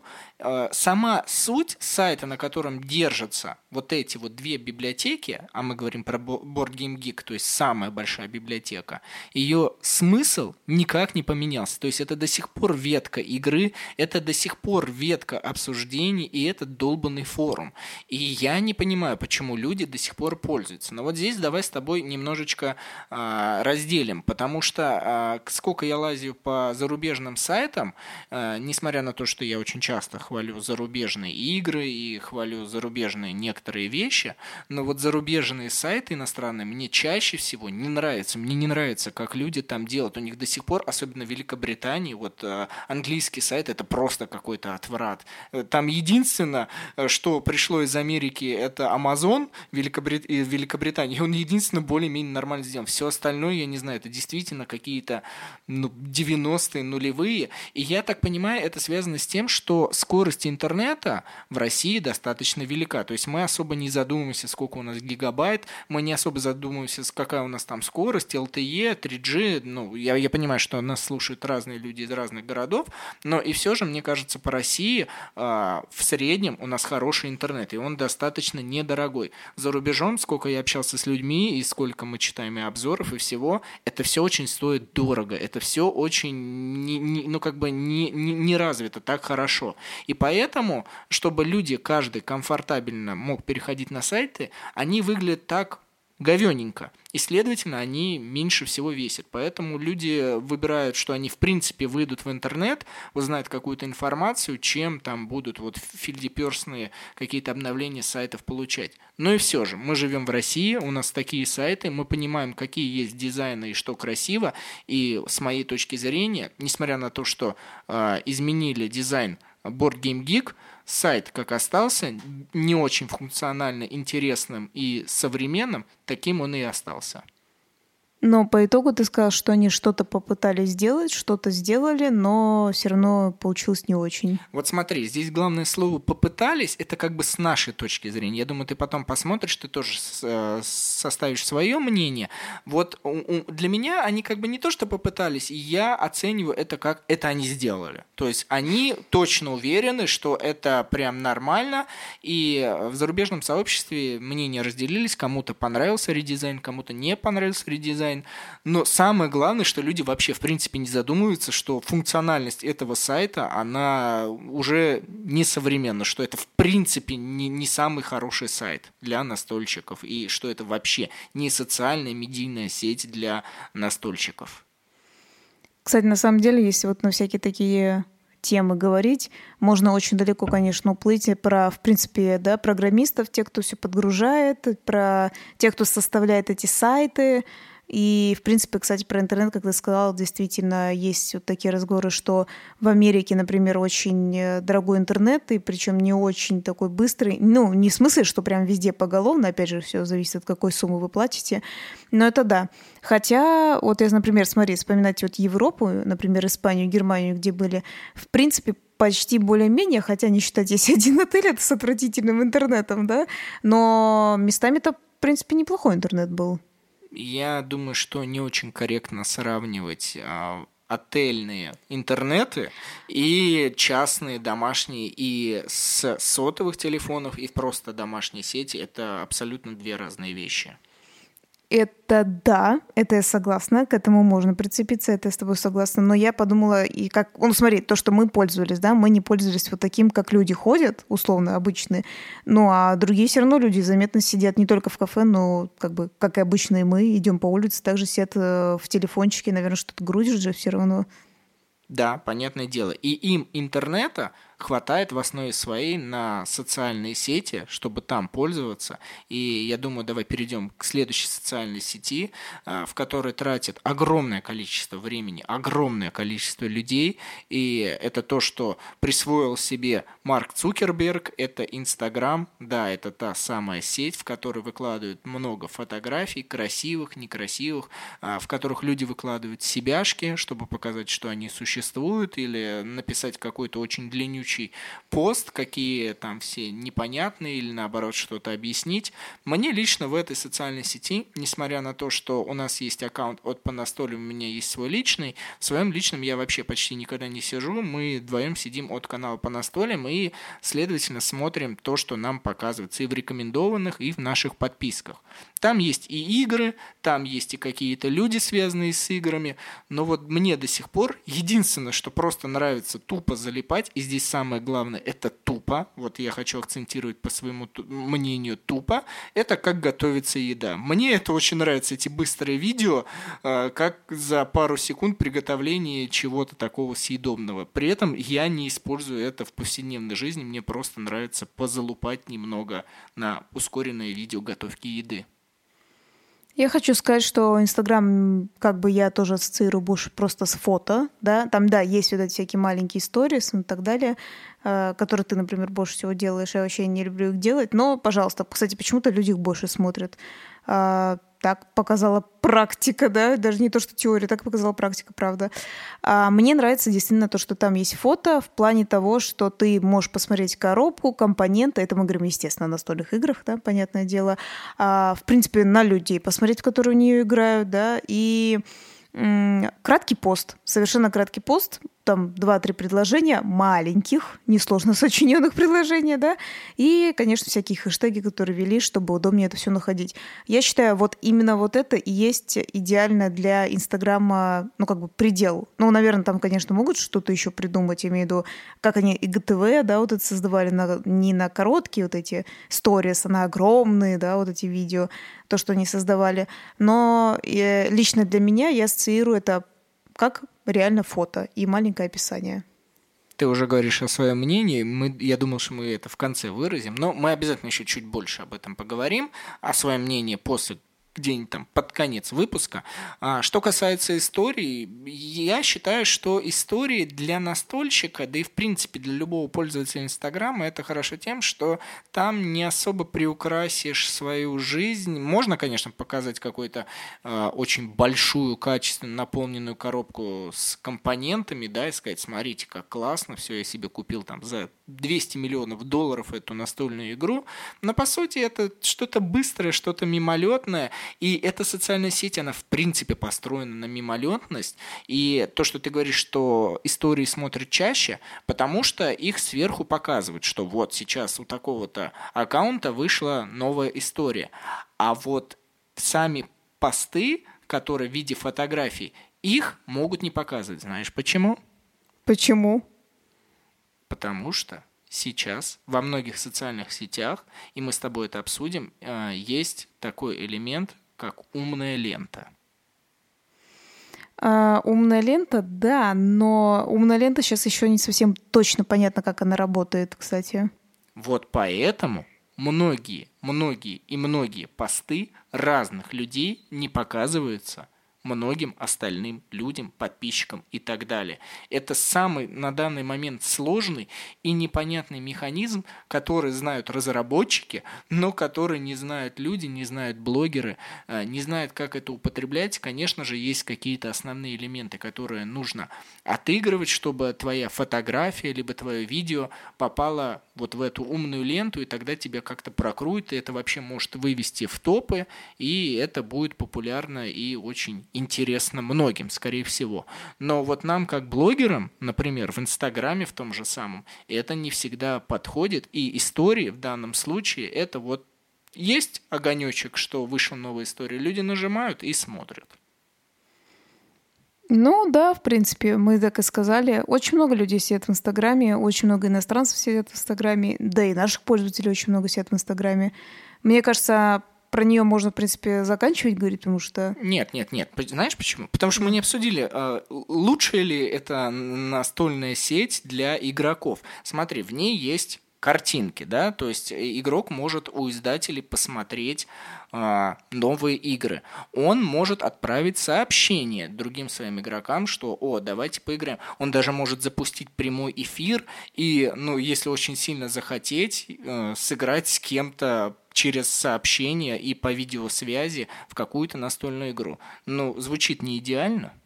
сама суть сайта, на котором держатся вот эти вот две библиотеки, а мы говорим про Board Game Geek, то есть самая большая библиотека, ее смысл никак не поменялся. То есть это до сих пор ветка игры, это до сих пор ветка обсуждений, и это долбанный форум. И я не понимаю, почему люди до сих пор пользуются. Но вот здесь давай с тобой немножечко а, разделим, потому что а, сколько я лазю по зарубежным сайтам, а, несмотря на то, что я очень часто хвалю зарубежные игры и хвалю зарубежные некоторые вещи, но вот зарубежные сайты иностранные мне чаще всего не нравятся. Мне не нравится, как люди там делают. У них до сих пор, особенно в Великобритании, вот э, английский сайт это просто какой-то отврат. Там единственное, что пришло из Америки, это Amazon Великобрит... Великобритании. Он единственное более-менее нормально сделан. Все остальное, я не знаю, это действительно какие-то ну, 90-е, нулевые. И я так понимаю, это связано с тем, что скорость интернета в России достаточно велика. То есть мы особо не задумываемся, сколько у нас гигабайт, мы не особо задумываемся, какая у нас там скорость, LTE, 3G. Ну, я, я понимаю, что нас слушают разные люди из разных городов, но и все же, мне кажется, по России э, в среднем у нас хороший интернет, и он достаточно недорогой. За рубежом, сколько я общался с людьми, и сколько мы читаем и обзоров, и всего, это все очень стоит дорого, это все очень, не, не, ну, как бы не, не, не развито так хорошо. И поэтому, чтобы люди, каждый комфортабельно мог переходить на сайты, они выглядят так говененько. И, следовательно, они меньше всего весят. Поэтому люди выбирают, что они в принципе выйдут в интернет, узнают какую-то информацию, чем там будут вот фильдеперсные какие-то обновления сайтов получать. Но и все же, мы живем в России, у нас такие сайты, мы понимаем, какие есть дизайны и что красиво. И с моей точки зрения, несмотря на то, что э, изменили дизайн Board Game Geek, сайт как остался не очень функционально интересным и современным, таким он и остался. Но по итогу ты сказал, что они что-то попытались сделать, что-то сделали, но все равно получилось не очень. Вот смотри, здесь главное слово «попытались» — это как бы с нашей точки зрения. Я думаю, ты потом посмотришь, ты тоже э, составишь свое мнение. Вот для меня они как бы не то, что попытались, я оцениваю это как это они сделали. То есть они точно уверены, что это прям нормально, и в зарубежном сообществе мнения разделились, кому-то понравился редизайн, кому-то не понравился редизайн, дизайн. Но самое главное, что люди вообще в принципе не задумываются, что функциональность этого сайта, она уже не современна, что это в принципе не, не самый хороший сайт для настольщиков, и что это вообще не социальная медийная сеть для настольщиков. Кстати, на самом деле, если вот на всякие такие темы говорить. Можно очень далеко, конечно, уплыть про, в принципе, да, программистов, тех, кто все подгружает, про тех, кто составляет эти сайты, и, в принципе, кстати, про интернет, как ты сказал, действительно есть вот такие разговоры, что в Америке, например, очень э, дорогой интернет, и причем не очень такой быстрый. Ну, не в смысле, что прям везде поголовно, опять же, все зависит от какой суммы вы платите. Но это да. Хотя, вот я, например, смотри, вспоминать вот Европу, например, Испанию, Германию, где были, в принципе, почти более-менее, хотя не считать, есть один отель, это с отвратительным интернетом, да, но местами-то, в принципе, неплохой интернет был я думаю, что не очень корректно сравнивать а, отельные интернеты и частные домашние и с сотовых телефонов и просто домашние сети это абсолютно две разные вещи. Это да, это я согласна, к этому можно прицепиться, это я с тобой согласна. Но я подумала, и как, ну смотри, то, что мы пользовались, да, мы не пользовались вот таким, как люди ходят, условно, обычные. Ну а другие все равно люди заметно сидят не только в кафе, но как бы, как и обычные мы, идем по улице, также сидят э, в телефончике, наверное, что-то грузишь же все равно. Да, понятное дело. И им интернета хватает в основе своей на социальные сети, чтобы там пользоваться. И я думаю, давай перейдем к следующей социальной сети, а, в которой тратит огромное количество времени, огромное количество людей. И это то, что присвоил себе Марк Цукерберг, это Инстаграм. Да, это та самая сеть, в которой выкладывают много фотографий, красивых, некрасивых, а, в которых люди выкладывают себяшки, чтобы показать, что они существуют, или написать какой-то очень длиннючий следующий пост, какие там все непонятные или наоборот что-то объяснить. Мне лично в этой социальной сети, несмотря на то, что у нас есть аккаунт от по настолю, у меня есть свой личный, в своем личном я вообще почти никогда не сижу, мы вдвоем сидим от канала по настолям и, следовательно, смотрим то, что нам показывается и в рекомендованных, и в наших подписках. Там есть и игры, там есть и какие-то люди, связанные с играми, но вот мне до сих пор единственное, что просто нравится тупо залипать, и здесь самое главное, это тупо, вот я хочу акцентировать по своему мнению тупо, это как готовится еда. Мне это очень нравится, эти быстрые видео, а, как за пару секунд приготовления чего-то такого съедобного. При этом я не использую это в повседневной жизни, мне просто нравится позалупать немного на ускоренное видео готовки еды. Я хочу сказать, что Инстаграм, как бы я тоже ассоциирую больше просто с фото, да, там, да, есть вот эти всякие маленькие истории и так далее, э, которые ты, например, больше всего делаешь, я вообще не люблю их делать, но, пожалуйста, кстати, почему-то люди их больше смотрят. Э, так показала практика, да, даже не то, что теория, так показала практика, правда. А мне нравится действительно то, что там есть фото в плане того, что ты можешь посмотреть коробку, компоненты, это мы говорим, естественно, о настольных играх, да, понятное дело, а, в принципе, на людей посмотреть, которые в нее играют, да, и краткий пост, совершенно краткий пост, там два-три предложения, маленьких, несложно сочиненных предложения, да, и, конечно, всякие хэштеги, которые вели, чтобы удобнее это все находить. Я считаю, вот именно вот это и есть идеально для Инстаграма, ну, как бы предел. Ну, наверное, там, конечно, могут что-то еще придумать, имею в виду, как они ИГТВ, да, вот это создавали на, не на короткие вот эти сторис, а на огромные, да, вот эти видео, то, что они создавали. Но э, лично для меня я ассоциирую это как реально фото и маленькое описание. Ты уже говоришь о своем мнении. Мы, я думал, что мы это в конце выразим, но мы обязательно еще чуть больше об этом поговорим, о своем мнении после где-нибудь там под конец выпуска. А, что касается истории, я считаю, что истории для настольщика, да и в принципе для любого пользователя Инстаграма, это хорошо тем, что там не особо приукрасишь свою жизнь. Можно, конечно, показать какую-то э, очень большую, качественно наполненную коробку с компонентами, да, и сказать, смотрите, как классно, все, я себе купил там за 200 миллионов долларов эту настольную игру. Но по сути это что-то быстрое, что-то мимолетное, и эта социальная сеть, она в принципе построена на мимолетность. И то, что ты говоришь, что истории смотрят чаще, потому что их сверху показывают, что вот сейчас у такого-то аккаунта вышла новая история. А вот сами посты, которые в виде фотографий, их могут не показывать. Знаешь почему? Почему? Потому что сейчас во многих социальных сетях, и мы с тобой это обсудим, э, есть такой элемент, как умная лента. А, умная лента, да, но умная лента сейчас еще не совсем точно понятно, как она работает, кстати. Вот поэтому многие, многие и многие посты разных людей не показываются многим остальным людям, подписчикам и так далее. Это самый на данный момент сложный и непонятный механизм, который знают разработчики, но который не знают люди, не знают блогеры, э, не знают, как это употреблять. Конечно же, есть какие-то основные элементы, которые нужно отыгрывать, чтобы твоя фотография либо твое видео попало вот в эту умную ленту, и тогда тебя как-то прокрует, и это вообще может вывести в топы, и это будет популярно и очень интересно многим, скорее всего. Но вот нам, как блогерам, например, в Инстаграме в том же самом, это не всегда подходит, и истории в данном случае это вот есть огонечек, что вышла новая история, люди нажимают и смотрят. Ну да, в принципе, мы так и сказали. Очень много людей сидят в Инстаграме, очень много иностранцев сидят в Инстаграме, да и наших пользователей очень много сидят в Инстаграме. Мне кажется, про нее можно, в принципе, заканчивать говорить, потому что... Нет, нет, нет. Знаешь почему? Потому что мы не обсудили, а, лучше ли это настольная сеть для игроков. Смотри, в ней есть картинки, да, то есть э, игрок может у издателей посмотреть а, новые игры. Он может отправить сообщение другим своим игрокам, что «О, давайте поиграем». Он даже может запустить прямой эфир и, ну, если очень сильно захотеть, э, сыграть с кем-то через сообщение и по видеосвязи в какую-то настольную игру. Ну, звучит не идеально –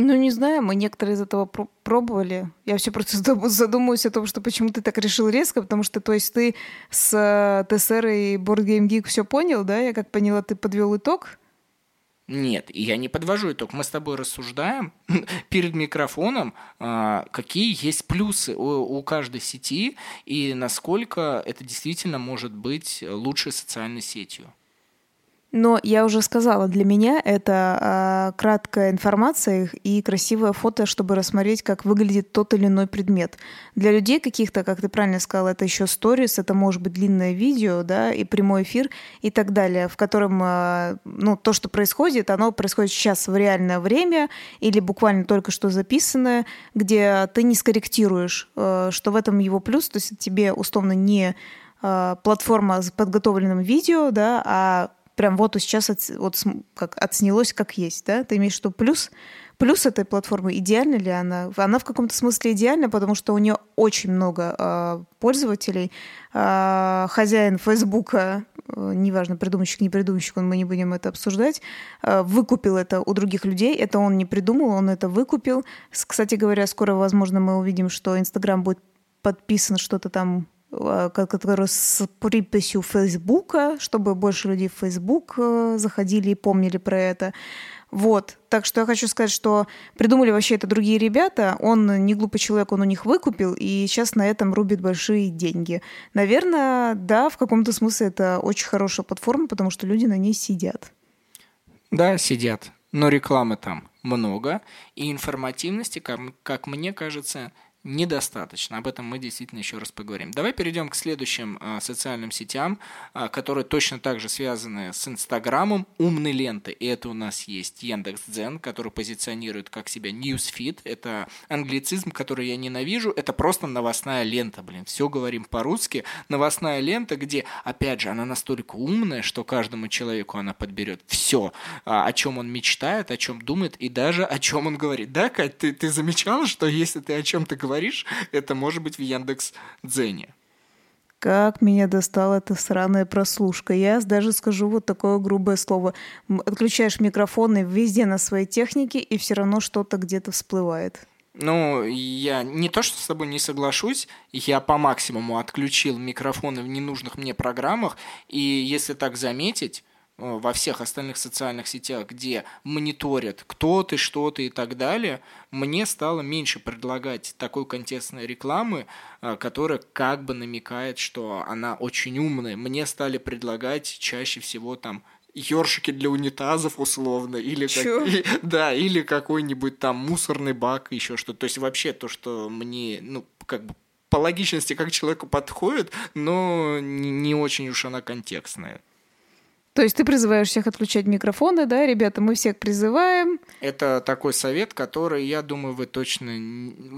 ну, не знаю, мы некоторые из этого пробовали. Я все просто задумываюсь о том, что почему ты так решил резко, потому что, то есть, ты с э, ТСР и Board Game Geek все понял, да? Я как поняла, ты подвел итог? Нет, я не подвожу итог. Мы с тобой рассуждаем перед микрофоном, а, какие есть плюсы у каждой сети и насколько это действительно может быть лучшей социальной сетью. Но я уже сказала, для меня это э, краткая информация и красивое фото, чтобы рассмотреть, как выглядит тот или иной предмет. Для людей каких-то, как ты правильно сказала, это еще сторис, это может быть длинное видео, да, и прямой эфир и так далее, в котором, э, ну, то, что происходит, оно происходит сейчас в реальное время или буквально только что записанное, где ты не скорректируешь, э, что в этом его плюс, то есть тебе условно не платформа с подготовленным видео, да, а прям вот сейчас от, вот как отснялось как есть, да? Ты имеешь в виду плюс Плюс этой платформы, идеальна ли она? Она в каком-то смысле идеальна, потому что у нее очень много э, пользователей. Э, хозяин Фейсбука, э, неважно, придумщик, не придумщик, мы не будем это обсуждать, э, выкупил это у других людей. Это он не придумал, он это выкупил. Кстати говоря, скоро, возможно, мы увидим, что Инстаграм будет подписан что-то там который с приписью Фейсбука, чтобы больше людей в Фейсбук заходили и помнили про это. Вот. Так что я хочу сказать, что придумали вообще это другие ребята. Он не глупый человек, он у них выкупил, и сейчас на этом рубит большие деньги. Наверное, да, в каком-то смысле это очень хорошая платформа, потому что люди на ней сидят. Да, сидят. Но рекламы там много, и информативности, как, как мне кажется, недостаточно. Об этом мы действительно еще раз поговорим. Давай перейдем к следующим э, социальным сетям, э, которые точно так же связаны с Инстаграмом, умной ленты. И это у нас есть Яндекс.Дзен, который позиционирует как себя Newsfeed. Это англицизм, который я ненавижу. Это просто новостная лента, блин. Все говорим по-русски. Новостная лента, где, опять же, она настолько умная, что каждому человеку она подберет все, э, о чем он мечтает, о чем думает и даже о чем он говорит. Да, Кать, ты, ты замечала, что если ты о чем-то говоришь, говоришь, это может быть в Яндекс Дзене. Как меня достала эта сраная прослушка. Я даже скажу вот такое грубое слово. Отключаешь микрофоны везде на своей технике, и все равно что-то где-то всплывает. Ну, я не то, что с тобой не соглашусь, я по максимуму отключил микрофоны в ненужных мне программах, и если так заметить, во всех остальных социальных сетях, где мониторят, кто ты, что ты и так далее, мне стало меньше предлагать такой контекстной рекламы, э, которая как бы намекает, что она очень умная. Мне стали предлагать чаще всего там ёршики для унитазов условно, или как, да, или какой-нибудь там мусорный бак, еще что-то. То есть вообще то, что мне, ну, как бы по логичности как человеку подходит, но не очень уж она контекстная. То есть ты призываешь всех отключать микрофоны, да, ребята, мы всех призываем. Это такой совет, который, я думаю, вы точно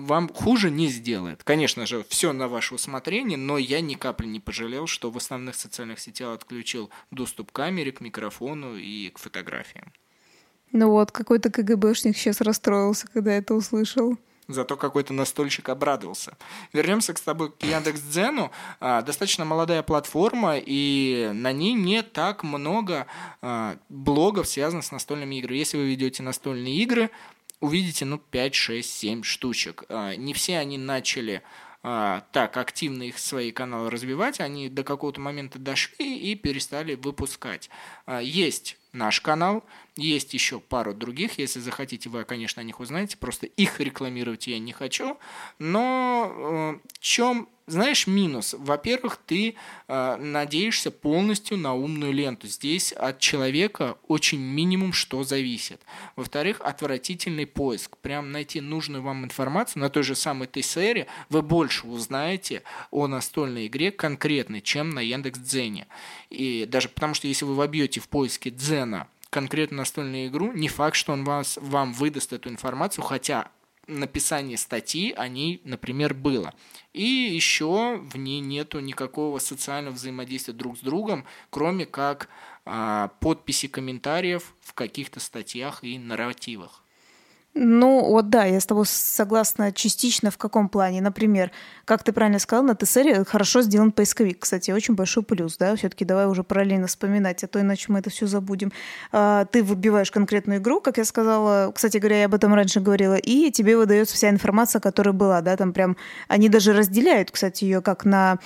вам хуже не сделает. Конечно же, все на ваше усмотрение, но я ни капли не пожалел, что в основных социальных сетях отключил доступ к камере, к микрофону и к фотографиям. Ну вот, какой-то КГБшник сейчас расстроился, когда это услышал. Зато какой-то настольщик обрадовался. Вернемся с тобой к Яндекс.Дзену. А, достаточно молодая платформа, и на ней не так много а, блогов, связанных с настольными играми. Если вы ведете настольные игры, увидите ну 5, 6, 7 штучек. А, не все они начали так активно их свои каналы развивать, они до какого-то момента дошли и перестали выпускать. Есть наш канал. Есть еще пару других, если захотите, вы, конечно, о них узнаете, просто их рекламировать я не хочу. Но э, в чем, знаешь, минус? Во-первых, ты э, надеешься полностью на умную ленту. Здесь от человека очень минимум что зависит. Во-вторых, отвратительный поиск. Прям найти нужную вам информацию на той же самой ТСР вы больше узнаете о настольной игре конкретной, чем на Яндекс.Дзене. И даже потому, что если вы вобьете в поиске Дзена конкретно настольную игру, не факт, что он вас, вам выдаст эту информацию, хотя написание статьи о ней, например, было. И еще в ней нету никакого социального взаимодействия друг с другом, кроме как а, подписи комментариев в каких-то статьях и нарративах. Ну, вот да, я с тобой согласна частично в каком плане. Например, как ты правильно сказал, на ТСР хорошо сделан поисковик. Кстати, очень большой плюс, да, все-таки давай уже параллельно вспоминать, а то иначе мы это все забудем. А, ты выбиваешь конкретную игру, как я сказала, кстати говоря, я об этом раньше говорила, и тебе выдается вся информация, которая была, да, там прям, они даже разделяют, кстати, ее как на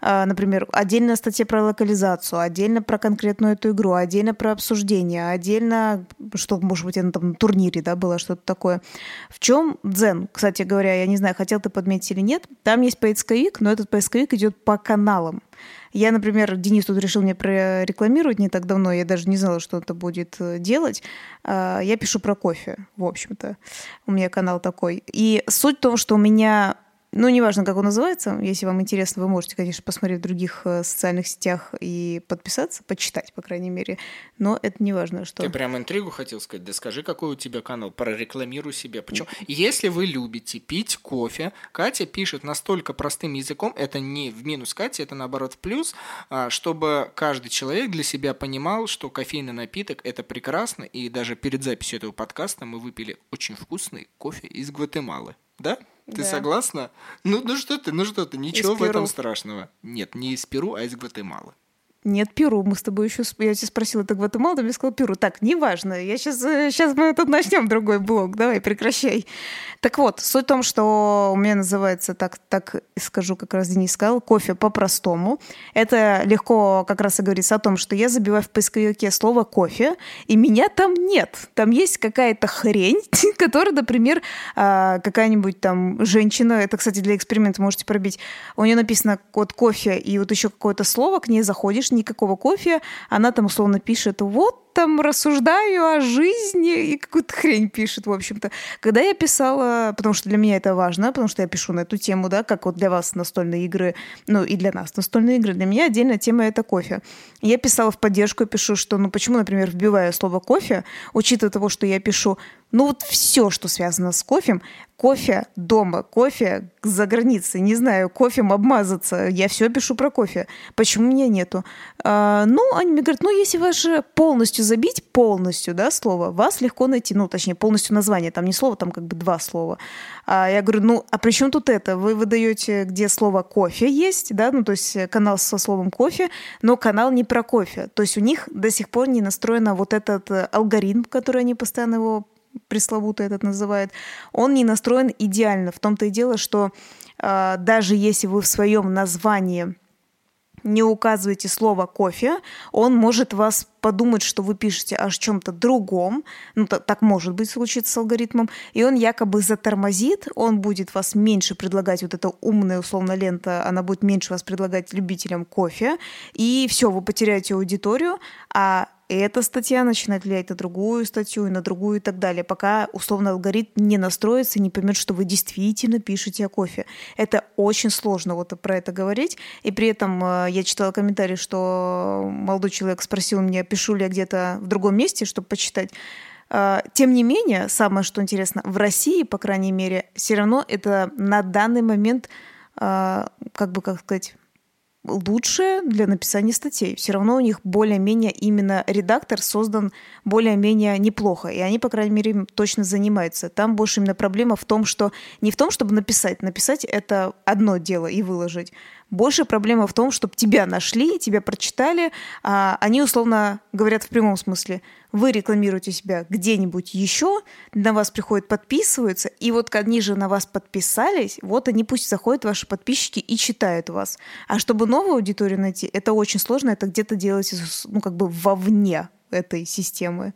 например, отдельная статья про локализацию, отдельно про конкретную эту игру, отдельно про обсуждение, отдельно, что, может быть, на там турнире, да, было что-то такое. В чем дзен? Кстати говоря, я не знаю, хотел ты подметить или нет, там есть поисковик, но этот поисковик идет по каналам. Я, например, Денис тут решил мне прорекламировать не так давно, я даже не знала, что это будет э, делать. А, я пишу про кофе, в общем-то. У меня канал такой. И суть в том, что у меня ну, неважно, как он называется. Если вам интересно, вы можете, конечно, посмотреть в других э, социальных сетях и подписаться, почитать, по крайней мере. Но это не важно, что... Ты прям интригу хотел сказать. Да скажи, какой у тебя канал. Прорекламируй себе. Почему? Если вы любите пить кофе, Катя пишет настолько простым языком, это не в минус Кате, это наоборот в плюс, а, чтобы каждый человек для себя понимал, что кофейный напиток – это прекрасно, и даже перед записью этого подкаста мы выпили очень вкусный кофе из Гватемалы. Да? Ты да. согласна? Ну, ну что ты, ну что ты, ничего в этом страшного. Нет, не из Перу, а из Гватемалы. Нет, Перу. Мы с тобой еще... Я тебя спросила, это Гватемала, ты мне сказал Перу. Так, неважно. Я сейчас, сейчас э, мы тут начнем другой блок. Давай, прекращай. Так вот, суть в том, что у меня называется, так, так скажу, как раз Денис сказал, кофе по-простому. Это легко как раз и говорится о том, что я забиваю в поисковике слово кофе, и меня там нет. Там есть какая-то хрень, которая, например, а, какая-нибудь там женщина, это, кстати, для эксперимента можете пробить, у нее написано код кофе, и вот еще какое-то слово, к ней заходишь, никакого кофе, она там условно пишет, вот там рассуждаю о жизни и какую-то хрень пишет, в общем-то. Когда я писала, потому что для меня это важно, потому что я пишу на эту тему, да, как вот для вас настольные игры, ну и для нас настольные игры, для меня отдельная тема это кофе. Я писала в поддержку, пишу, что, ну почему, например, вбивая слово кофе, учитывая того, что я пишу ну вот все, что связано с кофе, кофе дома, кофе за границей, не знаю, кофем обмазаться, я все пишу про кофе. Почему меня нету? А, ну, они мне говорят, ну если же полностью забить, полностью, да, слово, вас легко найти, ну, точнее, полностью название, там не слово, там как бы два слова. А я говорю, ну, а при чем тут это? Вы выдаете, где слово кофе есть, да, ну, то есть канал со словом кофе, но канал не про кофе. То есть у них до сих пор не настроено вот этот алгоритм, который они постоянно его пресловутый этот называет, он не настроен идеально. В том-то и дело, что э, даже если вы в своем названии не указываете слово кофе, он может вас подумать, что вы пишете о чем-то другом, ну так, так может быть случиться с алгоритмом, и он якобы затормозит, он будет вас меньше предлагать, вот эта умная условно лента, она будет меньше вас предлагать любителям кофе, и все, вы потеряете аудиторию, а эта статья начинает влиять на другую статью и на другую и так далее, пока условно алгоритм не настроится и не поймет, что вы действительно пишете о кофе. Это очень сложно вот про это говорить. И при этом э, я читала комментарий, что молодой человек спросил меня, пишу ли я где-то в другом месте, чтобы почитать. Э, тем не менее, самое что интересно, в России, по крайней мере, все равно это на данный момент, э, как бы, как сказать, лучше для написания статей. Все равно у них более-менее именно редактор создан более-менее неплохо, и они, по крайней мере, им точно занимаются. Там больше именно проблема в том, что не в том, чтобы написать. Написать — это одно дело и выложить. Больше проблема в том, чтобы тебя нашли, тебя прочитали, а они условно говорят в прямом смысле. Вы рекламируете себя где-нибудь еще, на вас приходят, подписываются, и вот они же на вас подписались, вот они пусть заходят, ваши подписчики, и читают вас. А чтобы новую аудиторию найти, это очень сложно, это где-то делать, ну, как бы вовне этой системы.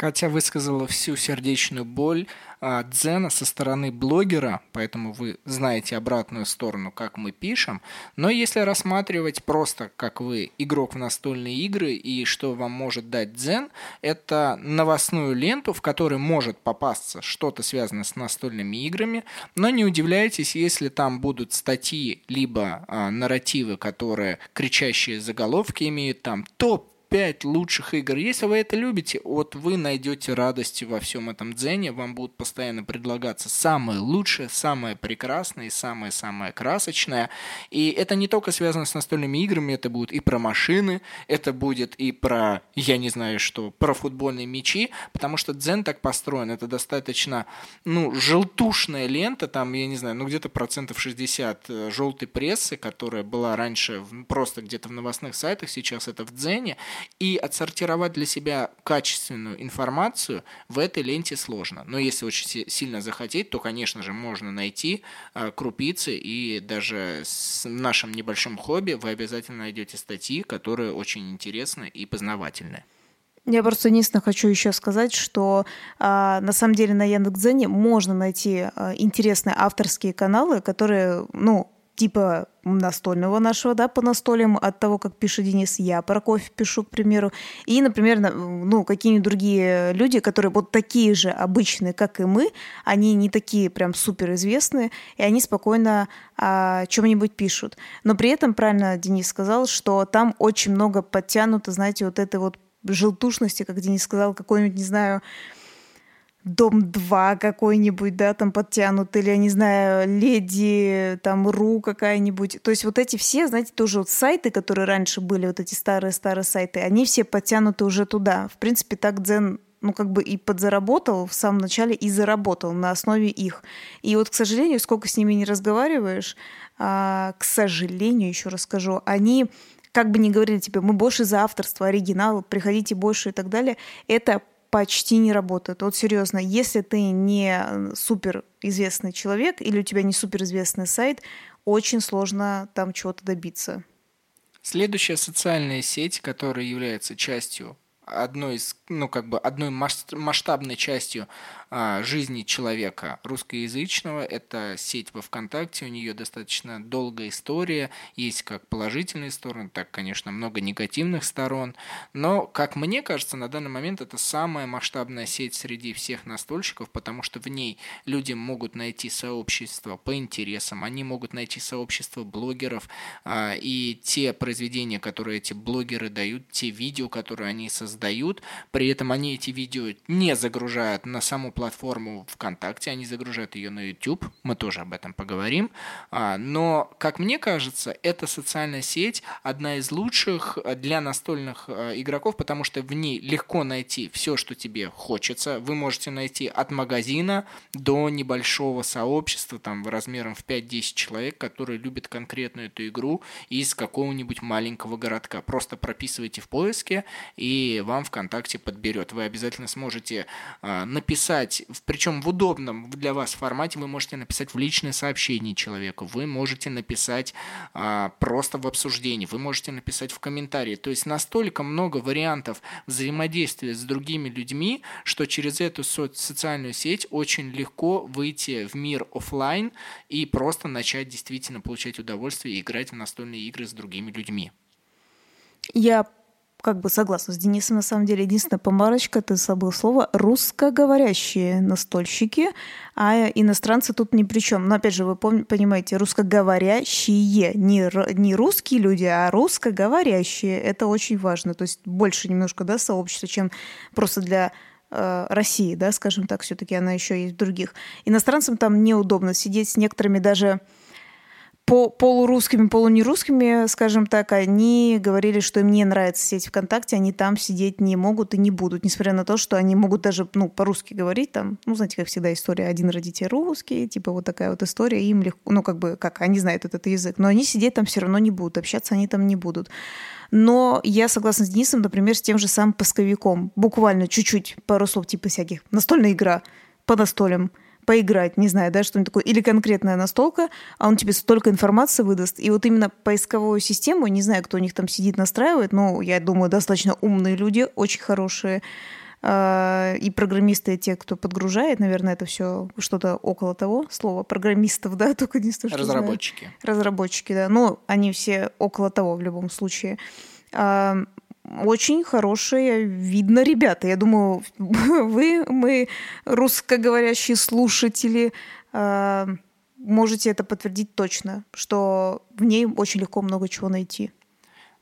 Катя высказала всю сердечную боль а, дзена со стороны блогера, поэтому вы знаете обратную сторону, как мы пишем. Но если рассматривать просто, как вы игрок в настольные игры и что вам может дать дзен, это новостную ленту, в которой может попасться что-то связанное с настольными играми, но не удивляйтесь, если там будут статьи либо а, нарративы, которые кричащие заголовки имеют, там топ 5 лучших игр. Если вы это любите, вот вы найдете радость во всем этом дзене, вам будут постоянно предлагаться самое лучшее, самое прекрасное и самое-самое красочное. И это не только связано с настольными играми, это будет и про машины, это будет и про, я не знаю что, про футбольные мячи, потому что дзен так построен, это достаточно, ну, желтушная лента, там, я не знаю, ну, где-то процентов 60 э, желтой прессы, которая была раньше просто где-то в новостных сайтах, сейчас это в дзене, и отсортировать для себя качественную информацию в этой ленте сложно. Но если очень сильно захотеть, то, конечно же, можно найти а, крупицы, и даже с нашим небольшим хобби вы обязательно найдете статьи, которые очень интересны и познавательны. Я просто единственное хочу еще сказать, что а, на самом деле на Яндекс.Дзене можно найти а, интересные авторские каналы, которые, ну, типа настольного нашего, да, по настольям, от того, как пишет Денис, я про кофе пишу, к примеру. И, например, ну, какие-нибудь другие люди, которые вот такие же обычные, как и мы, они не такие прям суперизвестные, и они спокойно о чем-нибудь пишут. Но при этом, правильно Денис сказал, что там очень много подтянуто, знаете, вот этой вот желтушности, как Денис сказал, какой-нибудь, не знаю, Дом 2 какой-нибудь, да, там подтянут, или, я не знаю, Леди, там, Ру какая-нибудь. То есть вот эти все, знаете, тоже вот сайты, которые раньше были, вот эти старые-старые сайты, они все подтянуты уже туда. В принципе, так Дзен ну, как бы и подзаработал в самом начале, и заработал на основе их. И вот, к сожалению, сколько с ними не разговариваешь, а, к сожалению, еще расскажу, они как бы не говорили тебе, мы больше за авторство, оригинал, приходите больше и так далее, это почти не работает. Вот серьезно, если ты не супер известный человек или у тебя не супер известный сайт, очень сложно там чего-то добиться. Следующая социальная сеть, которая является частью одной из, ну, как бы одной масштабной частью жизни человека русскоязычного. Это сеть во ВКонтакте, у нее достаточно долгая история, есть как положительные стороны, так, конечно, много негативных сторон. Но, как мне кажется, на данный момент это самая масштабная сеть среди всех настольщиков, потому что в ней люди могут найти сообщество по интересам, они могут найти сообщество блогеров, а, и те произведения, которые эти блогеры дают, те видео, которые они создают, при этом они эти видео не загружают на саму платформу ВКонтакте, они загружают ее на YouTube, мы тоже об этом поговорим. А, но, как мне кажется, эта социальная сеть одна из лучших для настольных а, игроков, потому что в ней легко найти все, что тебе хочется. Вы можете найти от магазина до небольшого сообщества, там, размером в 5-10 человек, которые любят конкретную эту игру из какого-нибудь маленького городка. Просто прописывайте в поиске, и вам ВКонтакте подберет. Вы обязательно сможете а, написать написать, причем в удобном для вас формате, вы можете написать в личное сообщение человеку, вы можете написать а, просто в обсуждении, вы можете написать в комментарии. То есть настолько много вариантов взаимодействия с другими людьми, что через эту со- социальную сеть очень легко выйти в мир офлайн и просто начать действительно получать удовольствие и играть в настольные игры с другими людьми. Я как бы согласна с Денисом, на самом деле. Единственная помарочка, ты забыл слово, русскоговорящие настольщики, а иностранцы тут ни при чем. Но опять же, вы пом- понимаете, русскоговорящие, не, не русские люди, а русскоговорящие. Это очень важно. То есть больше немножко да, сообщества, чем просто для э, России, да, скажем так, все-таки она еще есть в других. Иностранцам там неудобно сидеть с некоторыми даже по полурусскими, полунерусскими, скажем так, они говорили, что им не нравится сеть ВКонтакте, они там сидеть не могут и не будут, несмотря на то, что они могут даже ну, по-русски говорить, там, ну, знаете, как всегда история, один родитель русский, типа вот такая вот история, им легко, ну, как бы, как они знают этот язык, но они сидеть там все равно не будут, общаться они там не будут. Но я согласна с Денисом, например, с тем же самым поисковиком. Буквально чуть-чуть пару слов типа всяких. Настольная игра по настолям поиграть, не знаю, да, что-нибудь такое, или конкретная настолка, а он тебе столько информации выдаст. И вот именно поисковую систему, не знаю, кто у них там сидит, настраивает, но я думаю, достаточно умные люди, очень хорошие, а, и программисты, те, кто подгружает, наверное, это все что-то около того слова программистов, да, только не что Разработчики. Знаю. Разработчики, да. Ну, они все около того в любом случае. Очень хорошие, видно, ребята. Я думаю, вы, мы, русскоговорящие слушатели, а, можете это подтвердить точно, что в ней очень легко много чего найти.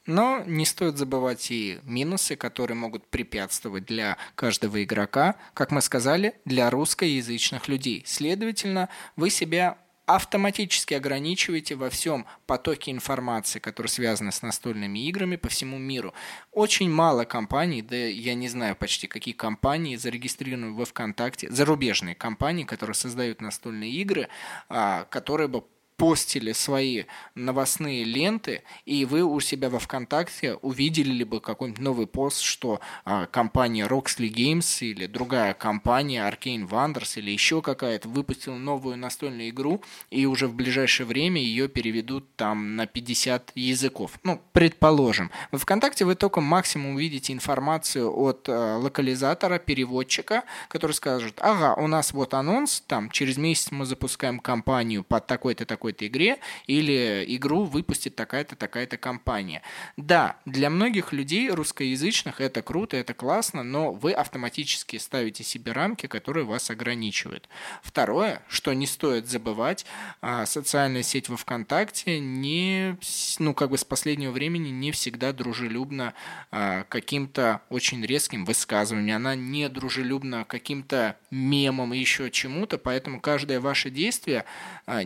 Но не стоит забывать и минусы, которые могут препятствовать для каждого игрока, как мы сказали, для русскоязычных людей. Следовательно, вы себя автоматически ограничиваете во всем потоке информации, который связан с настольными играми по всему миру. Очень мало компаний, да я не знаю почти какие компании зарегистрированы во ВКонтакте, зарубежные компании, которые создают настольные игры, а, которые бы постили свои новостные ленты, и вы у себя во ВКонтакте увидели либо какой-нибудь новый пост, что а, компания Roxley Games или другая компания Arcane Wonders или еще какая-то выпустила новую настольную игру, и уже в ближайшее время ее переведут там на 50 языков. Ну, предположим. Во ВКонтакте вы только максимум увидите информацию от а, локализатора, переводчика, который скажет, ага, у нас вот анонс, там через месяц мы запускаем компанию под такой-то такой такой-то игре или игру выпустит такая-то, такая-то компания. Да, для многих людей русскоязычных это круто, это классно, но вы автоматически ставите себе рамки, которые вас ограничивают. Второе, что не стоит забывать, а, социальная сеть во ВКонтакте не, ну, как бы с последнего времени не всегда дружелюбна а, каким-то очень резким высказыванием, она не дружелюбна каким-то мемом и еще чему-то, поэтому каждое ваше действие а,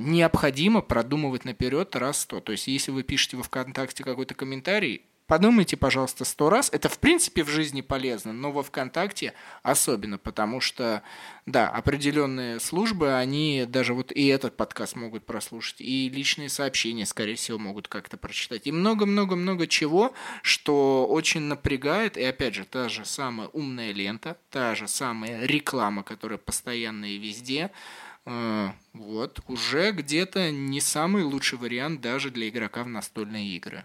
необходимо продумывать наперед раз сто. То есть, если вы пишете во ВКонтакте какой-то комментарий, Подумайте, пожалуйста, сто раз. Это, в принципе, в жизни полезно, но во ВКонтакте особенно, потому что, да, определенные службы, они даже вот и этот подкаст могут прослушать, и личные сообщения, скорее всего, могут как-то прочитать, и много-много-много чего, что очень напрягает, и, опять же, та же самая умная лента, та же самая реклама, которая постоянно и везде, вот, уже где-то не самый лучший вариант даже для игрока в настольные игры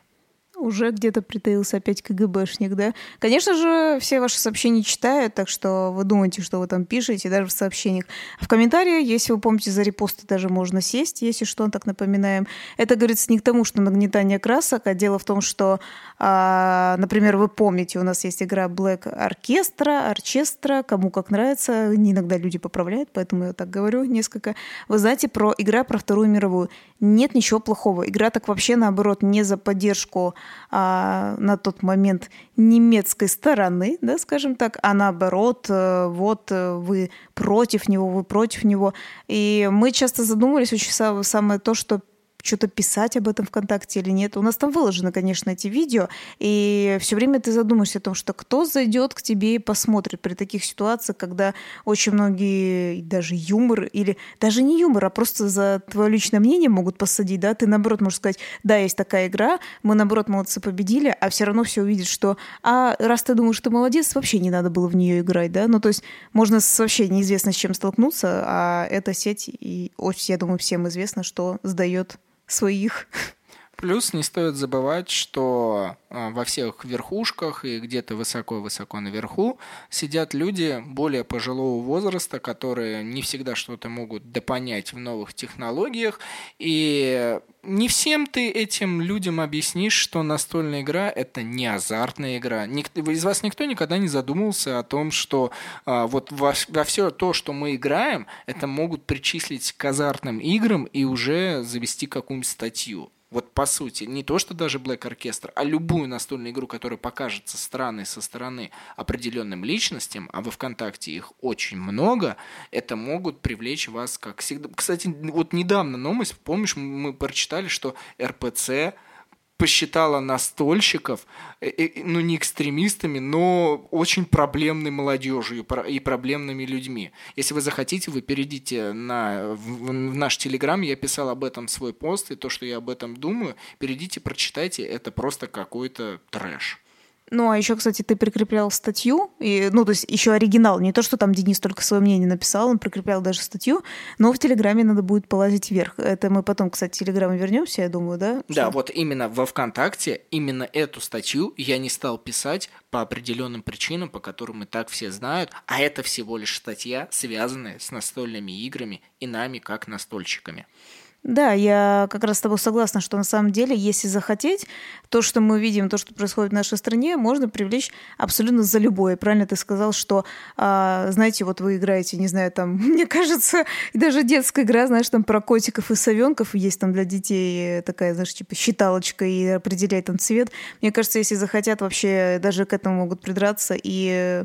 уже где-то притаился опять КГБшник, да? Конечно же, все ваши сообщения читают, так что вы думаете, что вы там пишете, даже в сообщениях. В комментариях, если вы помните, за репосты даже можно сесть, если что, так напоминаем. Это говорится не к тому, что нагнетание красок, а дело в том, что, а, например, вы помните, у нас есть игра Black Оркестра, Орчестра, кому как нравится, иногда люди поправляют, поэтому я так говорю несколько. Вы знаете про игра про Вторую мировую. Нет ничего плохого. Игра так вообще, наоборот, не за поддержку а, на тот момент немецкой стороны, да, скажем так, а наоборот, э, вот э, вы против него, вы против него. И мы часто задумывались очень самое то, что что-то писать об этом ВКонтакте или нет. У нас там выложено, конечно, эти видео, и все время ты задумаешься о том, что кто зайдет к тебе и посмотрит при таких ситуациях, когда очень многие даже юмор или даже не юмор, а просто за твое личное мнение могут посадить, да, ты наоборот можешь сказать, да, есть такая игра, мы наоборот молодцы победили, а все равно все увидят, что, а раз ты думаешь, что молодец, вообще не надо было в нее играть, да, ну то есть можно с, вообще неизвестно с чем столкнуться, а эта сеть, и очень, я думаю, всем известно, что сдает своих. Плюс не стоит забывать, что а, во всех верхушках и где-то высоко-высоко наверху сидят люди более пожилого возраста, которые не всегда что-то могут допонять в новых технологиях. И не всем ты этим людям объяснишь, что настольная игра – это не азартная игра. Из вас никто никогда не задумывался о том, что а, вот во, во все то, что мы играем, это могут причислить к азартным играм и уже завести какую-нибудь статью. Вот по сути, не то, что даже Black Orchestra, а любую настольную игру, которая покажется странной со стороны определенным личностям, а во ВКонтакте их очень много, это могут привлечь вас как всегда. Кстати, вот недавно новость, помнишь, мы прочитали, что РПЦ посчитала настольщиков, э, э, ну не экстремистами, но очень проблемной молодежью и проблемными людьми. Если вы захотите, вы перейдите на, в, в наш Телеграм, я писал об этом свой пост, и то, что я об этом думаю, перейдите, прочитайте, это просто какой-то трэш. Ну, а еще, кстати, ты прикреплял статью, и, ну, то есть еще оригинал, не то, что там Денис только свое мнение написал, он прикреплял даже статью, но в Телеграме надо будет полазить вверх. Это мы потом, кстати, Телеграм вернемся, я думаю, да? Да, что? вот именно во ВКонтакте, именно эту статью я не стал писать по определенным причинам, по которым и так все знают, а это всего лишь статья, связанная с настольными играми и нами, как настольщиками. Да, я как раз с тобой согласна, что на самом деле, если захотеть, то, что мы видим, то, что происходит в нашей стране, можно привлечь абсолютно за любое. Правильно ты сказал, что, а, знаете, вот вы играете, не знаю, там, мне кажется, даже детская игра, знаешь, там про котиков и совенков есть там для детей такая, знаешь, типа считалочка и определяет там цвет. Мне кажется, если захотят, вообще даже к этому могут придраться и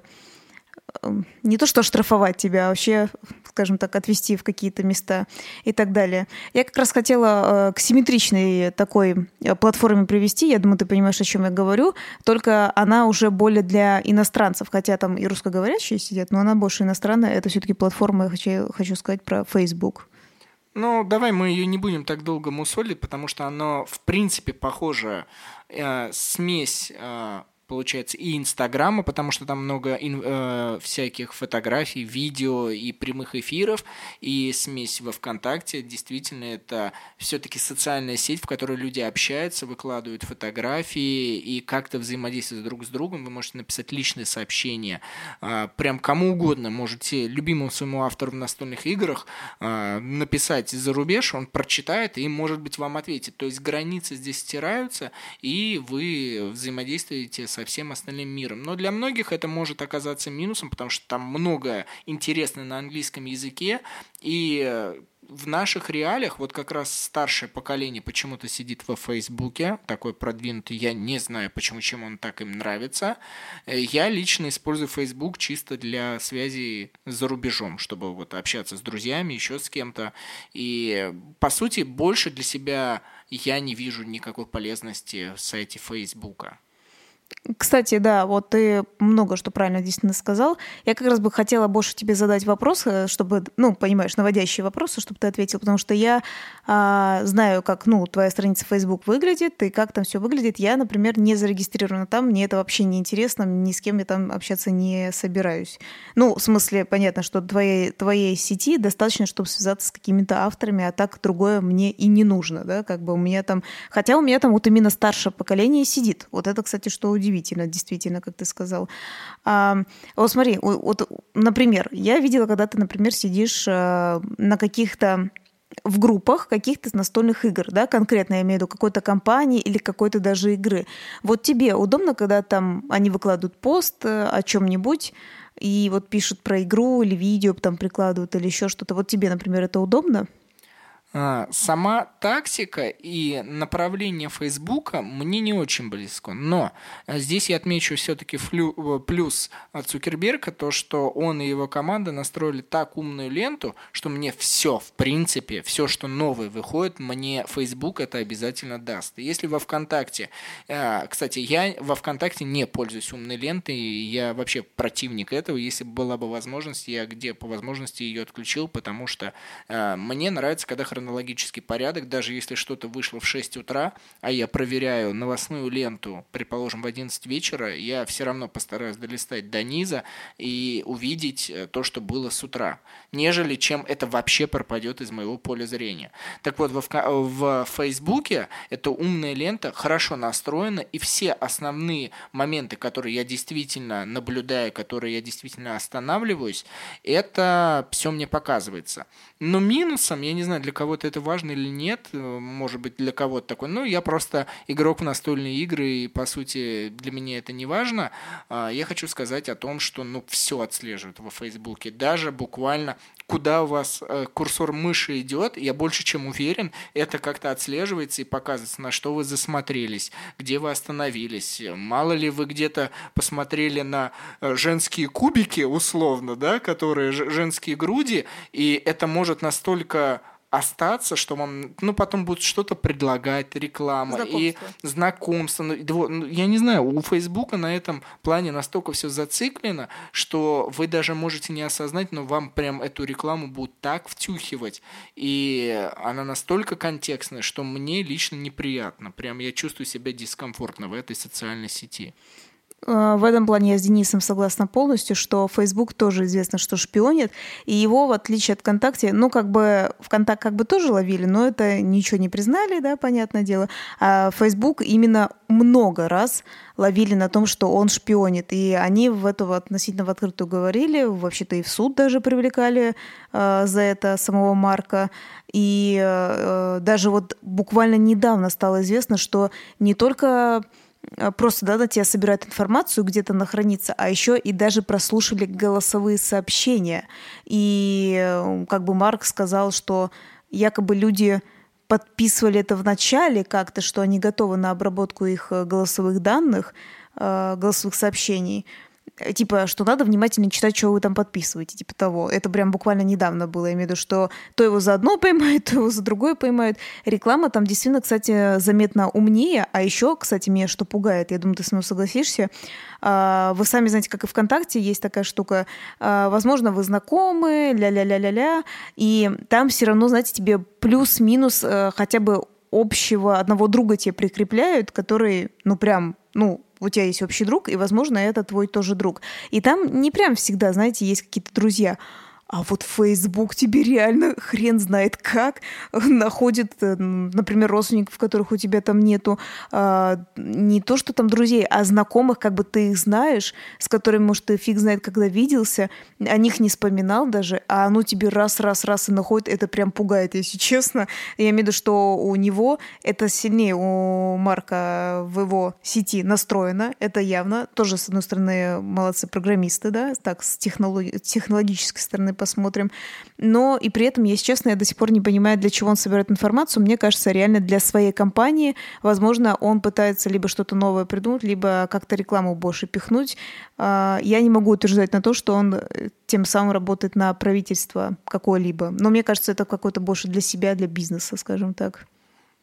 не то что штрафовать тебя, а вообще, скажем так, отвести в какие-то места и так далее. Я как раз хотела э, к симметричной такой э, платформе привести, я думаю, ты понимаешь, о чем я говорю, только она уже более для иностранцев, хотя там и русскоговорящие сидят, но она больше иностранная, это все-таки платформа, я хочу, хочу сказать про Facebook. Ну, давай мы ее не будем так долго мусолить, потому что она, в принципе, похожа э, смесь э, получается, и Инстаграма, потому что там много э, всяких фотографий, видео и прямых эфиров, и смесь во ВКонтакте. Действительно, это все-таки социальная сеть, в которой люди общаются, выкладывают фотографии и как-то взаимодействуют друг с другом. Вы можете написать личное сообщение э, прям кому угодно. Можете любимому своему автору в настольных играх э, написать за рубеж, он прочитает и, может быть, вам ответит. То есть границы здесь стираются, и вы взаимодействуете со всем остальным миром. Но для многих это может оказаться минусом, потому что там много интересного на английском языке, и в наших реалиях вот как раз старшее поколение почему-то сидит во Фейсбуке, такой продвинутый, я не знаю, почему, чем он так им нравится. Я лично использую Фейсбук чисто для связи за рубежом, чтобы вот общаться с друзьями, еще с кем-то. И, по сути, больше для себя я не вижу никакой полезности в сайте Фейсбука. Кстати, да, вот ты много что правильно действительно сказал. Я как раз бы хотела больше тебе задать вопрос, э, чтобы, ну, понимаешь, наводящие вопросы, чтобы ты ответил, потому что я а, знаю, как, ну, твоя страница Facebook выглядит и как там все выглядит. Я, например, не зарегистрирована там, мне это вообще не интересно, ни с кем я там общаться не собираюсь. Ну, в смысле, понятно, что твоей, твоей сети достаточно, чтобы связаться с какими-то авторами, а так другое мне и не нужно, да, как бы у меня там, хотя у меня там вот именно старшее поколение сидит. Вот это, кстати, что удивительно, действительно, как ты сказал. А, вот смотри, вот, например, я видела, когда ты, например, сидишь а, на каких-то в группах каких-то настольных игр, да, конкретно я имею в виду какой-то компании или какой-то даже игры. Вот тебе удобно, когда там они выкладывают пост э, о чем-нибудь, и вот пишут про игру или видео там прикладывают или еще что-то. Вот тебе, например, это удобно? А, сама тактика и направление Фейсбука мне не очень близко, но а, здесь я отмечу все-таки э, плюс от Цукерберга, то, что он и его команда настроили так умную ленту, что мне все, в принципе, все, что новое выходит, мне Facebook это обязательно даст. Если во ВКонтакте, а, кстати, я во ВКонтакте не пользуюсь умной лентой, я вообще противник этого, если была бы возможность, я где по возможности ее отключил, потому что мне нравится, когда хронология хронологический порядок, даже если что-то вышло в 6 утра, а я проверяю новостную ленту, предположим, в 11 вечера, я все равно постараюсь долистать до низа и увидеть э, то, что было с утра, нежели чем это вообще пропадет из моего поля зрения. Так вот, в, в Фейсбуке эта умная лента хорошо настроена, и все основные моменты, которые я действительно наблюдаю, которые я действительно останавливаюсь, это все мне показывается. Но минусом, я не знаю, для кого кого-то это важно или нет, э, может быть, для кого-то такой, ну, я просто игрок в настольные игры, и, по сути, для меня это не важно. А, я хочу сказать о том, что, ну, все отслеживают во Фейсбуке, даже буквально куда у вас э, курсор мыши идет, я больше чем уверен, это как-то отслеживается и показывается, на что вы засмотрелись, где вы остановились. Мало ли вы где-то посмотрели на э, женские кубики, условно, да, которые женские груди, и это может настолько остаться, что вам, ну, потом будут что-то предлагать, реклама знакомство. и знакомство. Ну, ну, я не знаю, у Фейсбука на этом плане настолько все зациклено, что вы даже можете не осознать, но вам прям эту рекламу будут так втюхивать, и она настолько контекстная, что мне лично неприятно. Прям я чувствую себя дискомфортно в этой социальной сети. Э, в этом плане я с Денисом согласна полностью, что Facebook тоже известно, что шпионит, и его, в отличие от ВКонтакте, ну, как бы ВКонтакт как бы тоже ловили, но это ничего не признали, да, понятное дело, а Facebook именно много раз ловили на том, что он шпионит, и они в эту относительно в открытую говорили, вообще-то и в суд даже привлекали э, за это самого Марка, и э, даже вот буквально недавно стало известно, что не только Э, просто да, на тебя собирают информацию, где-то она хранится, а еще и даже прослушали голосовые сообщения. И э, как бы Марк сказал, что якобы люди подписывали это в начале как-то, что они готовы на обработку их э, голосовых данных, голосовых сообщений, Э, типа, что надо внимательно читать, что вы там подписываете, типа того. Это прям буквально недавно было, я имею в виду, что то его за одно поймают, то его за другое поймают. Реклама там действительно, кстати, заметно умнее, а еще, кстати, меня что пугает, я думаю, ты с мной согласишься, а, вы сами знаете, как и ВКонтакте есть такая штука, а, возможно, вы знакомы, ля-ля-ля-ля-ля, и там все равно, знаете, тебе плюс-минус э, хотя бы общего одного друга тебе прикрепляют, который, ну, прям, ну, у тебя есть общий друг, и, возможно, это твой тоже друг. И там не прям всегда, знаете, есть какие-то друзья. А вот Facebook тебе реально хрен знает как находит, э, например, родственников, которых у тебя там нету. А, не то, что там друзей, а знакомых, как бы ты их знаешь, с которыми, может, ты фиг знает, когда виделся, о них не вспоминал даже, а оно тебе раз-раз-раз и находит. Это прям пугает, если честно. Я имею в виду, что у него это сильнее у Марка в его сети настроено. Это явно. Тоже, с одной стороны, молодцы программисты, да, так, с технолог... технологической стороны посмотрим. Но и при этом, если честно, я до сих пор не понимаю, для чего он собирает информацию. Мне кажется, реально для своей компании. Возможно, он пытается либо что-то новое придумать, либо как-то рекламу больше пихнуть. А, я не могу утверждать на то, что он э, тем самым работает на правительство какое-либо. Но мне кажется, это какое-то больше для себя, для бизнеса, скажем так.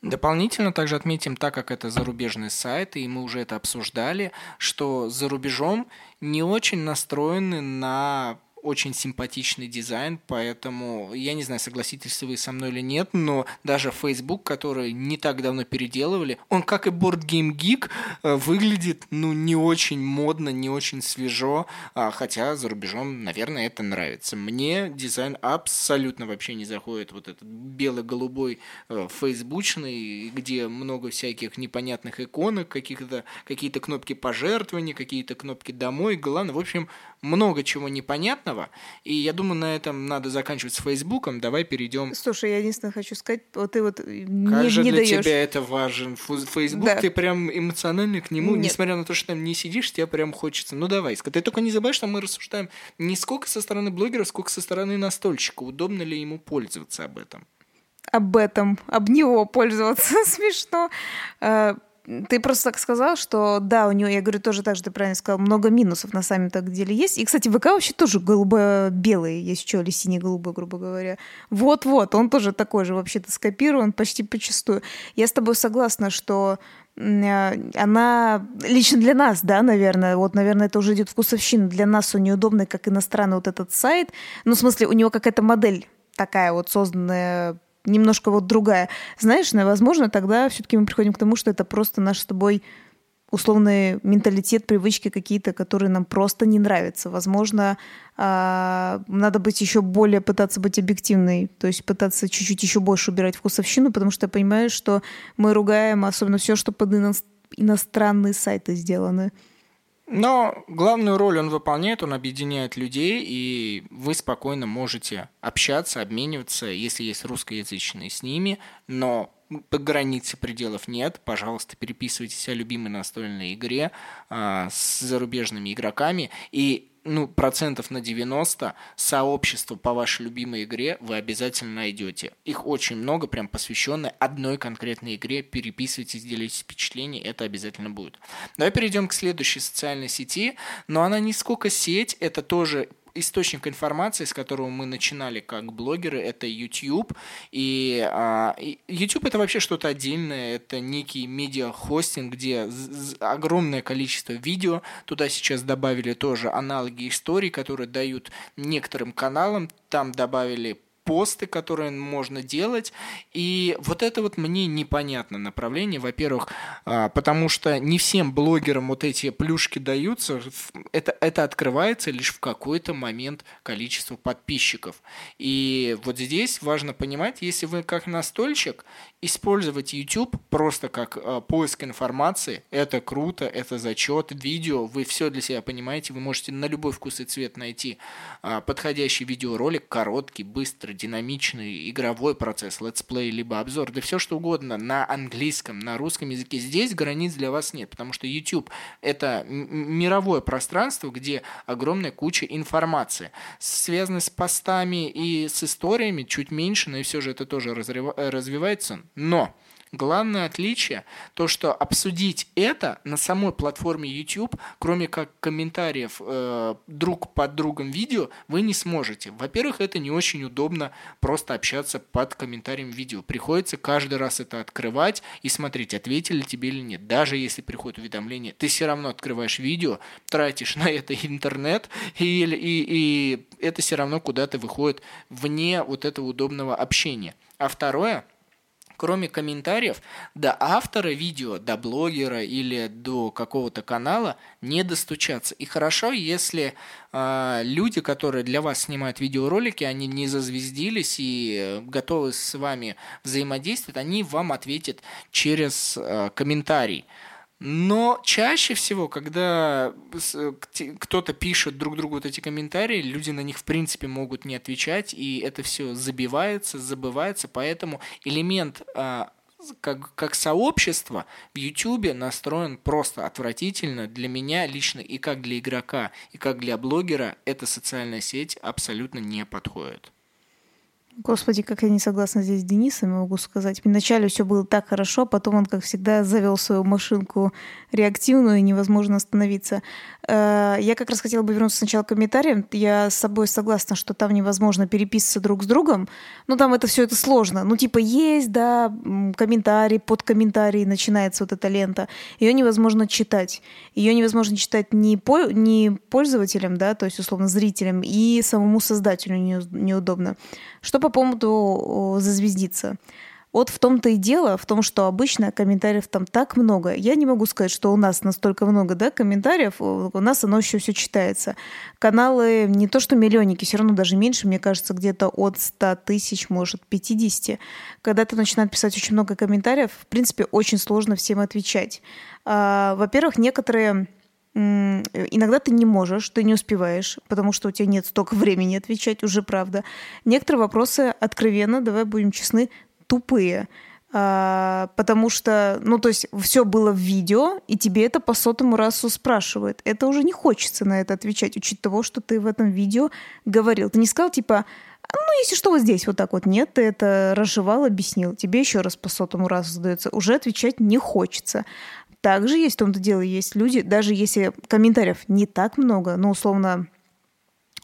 Дополнительно также отметим, так как это зарубежный сайт, и мы уже это обсуждали, что за рубежом не очень настроены на очень симпатичный дизайн, поэтому я не знаю, согласитесь вы со мной или нет, но даже Facebook, который не так давно переделывали, он, как и Board Game Geek, э, выглядит, ну, не очень модно, не очень свежо, а, хотя за рубежом, наверное, это нравится. Мне дизайн абсолютно вообще не заходит, вот этот бело-голубой э, фейсбучный, где много всяких непонятных иконок, каких-то, какие-то кнопки пожертвований, какие-то кнопки домой, главное, в общем, много чего непонятного, и я думаю, на этом надо заканчивать с Фейсбуком. Давай перейдем. Слушай, я единственное хочу сказать, вот ты вот как не, же не для даешь. тебя это важен? Фейсбук, Да. ты прям эмоционально к нему, Нет. несмотря на то, что там не сидишь, тебе прям хочется. Ну давай, ты только не забывай, что мы рассуждаем не сколько со стороны блогера, сколько со стороны настольщика. Удобно ли ему пользоваться об этом? об этом, об него пользоваться смешно. Ты просто так сказал, что да, у него, я говорю, тоже так же, ты правильно сказал, много минусов на самом деле есть. И, кстати, ВК вообще тоже голубо-белый, есть что, или синий-голубой, грубо говоря. Вот-вот, он тоже такой же, вообще-то скопирован почти почастую. Я с тобой согласна, что э, она лично для нас, да, наверное, вот, наверное, это уже идет вкусовщина. Для нас он неудобный, как иностранный вот этот сайт. Ну, в смысле, у него какая-то модель такая вот созданная немножко вот другая. Знаешь, возможно, тогда все-таки мы приходим к тому, что это просто наш с тобой условный менталитет, привычки какие-то, которые нам просто не нравятся. Возможно, а, надо быть еще более, пытаться быть объективной, то есть пытаться чуть-чуть еще больше убирать вкусовщину, потому что я понимаю, что мы ругаем особенно все, что под ино- иностранные сайты сделаны. Но главную роль он выполняет, он объединяет людей, и вы спокойно можете общаться, обмениваться, если есть русскоязычные с ними, но по границе пределов нет. Пожалуйста, переписывайтесь о любимой настольной игре а, с зарубежными игроками, и ну, процентов на 90 сообщества по вашей любимой игре вы обязательно найдете. Их очень много, прям посвященное одной конкретной игре. Переписывайтесь, делитесь впечатлениями, это обязательно будет. Давай перейдем к следующей социальной сети, но она не сколько сеть, это тоже источник информации, с которого мы начинали как блогеры, это YouTube. И, а, YouTube это вообще что-то отдельное, это некий медиа-хостинг, где огромное количество видео. Туда сейчас добавили тоже аналоги историй, которые дают некоторым каналам. Там добавили посты, которые можно делать. И вот это вот мне непонятно направление. Во-первых, а, потому что не всем блогерам вот эти плюшки даются. Это, это открывается лишь в какой-то момент количеству подписчиков. И вот здесь важно понимать, если вы как настольщик, использовать YouTube просто как а, поиск информации, это круто, это зачет, видео, вы все для себя понимаете, вы можете на любой вкус и цвет найти а, подходящий видеоролик, короткий, быстрый, динамичный, игровой процесс, летсплей, либо обзор, да все что угодно на английском, на русском языке. Здесь границ для вас нет, потому что YouTube это мировое пространство, где огромная куча информации, связанной с постами и с историями, чуть меньше, но и все же это тоже э, развивается. Но Главное отличие то, что обсудить это на самой платформе YouTube, кроме как комментариев э, друг под другом видео, вы не сможете. Во-первых, это не очень удобно просто общаться под комментарием видео. Приходится каждый раз это открывать и смотреть, ответили тебе или нет. Даже если приходит уведомление, ты все равно открываешь видео, тратишь на это интернет, и, и, и это все равно куда-то выходит вне вот этого удобного общения. А второе – кроме комментариев, до автора видео, до блогера или до какого-то канала не достучаться. И хорошо, если э, люди, которые для вас снимают видеоролики, они не зазвездились и готовы с вами взаимодействовать, они вам ответят через э, комментарий. Но чаще всего, когда кто-то пишет друг другу вот эти комментарии, люди на них в принципе могут не отвечать, и это все забивается, забывается, поэтому элемент а, как, как сообщество в YouTube настроен просто отвратительно для меня лично и как для игрока, и как для блогера эта социальная сеть абсолютно не подходит. Господи, как я не согласна здесь с Денисом, могу сказать. Вначале все было так хорошо, потом он, как всегда, завел свою машинку реактивную, и невозможно остановиться. Э, я как раз хотела бы вернуться сначала к комментариям. Я с собой согласна, что там невозможно переписываться друг с другом. Ну, там это все это сложно. Ну, типа, есть, да, комментарий, под комментарий начинается вот эта лента. Ее невозможно читать. Ее невозможно читать ни, по, ни пользователям, да, то есть, условно, зрителям, и самому создателю не, неудобно. Что по поводу зазвездиться? Вот в том-то и дело, в том, что обычно комментариев там так много. Я не могу сказать, что у нас настолько много да, комментариев, у нас оно еще все читается. Каналы не то что миллионники, все равно даже меньше, мне кажется, где-то от 100 тысяч, может, 50. Когда ты начинаешь писать очень много комментариев, в принципе, очень сложно всем отвечать. А, во-первых, некоторые Иногда ты не можешь, ты не успеваешь, потому что у тебя нет столько времени отвечать, уже правда. Некоторые вопросы откровенно, давай будем честны, тупые. А, потому что, ну, то есть все было в видео, и тебе это по сотому разу спрашивают. Это уже не хочется на это отвечать, учить того, что ты в этом видео говорил. Ты не сказал, типа, ну, если что, вот здесь вот так вот. Нет, ты это разжевал, объяснил. Тебе еще раз по сотому разу задается. Уже отвечать не хочется. Также есть в том-то дело, есть люди, даже если комментариев не так много, но условно,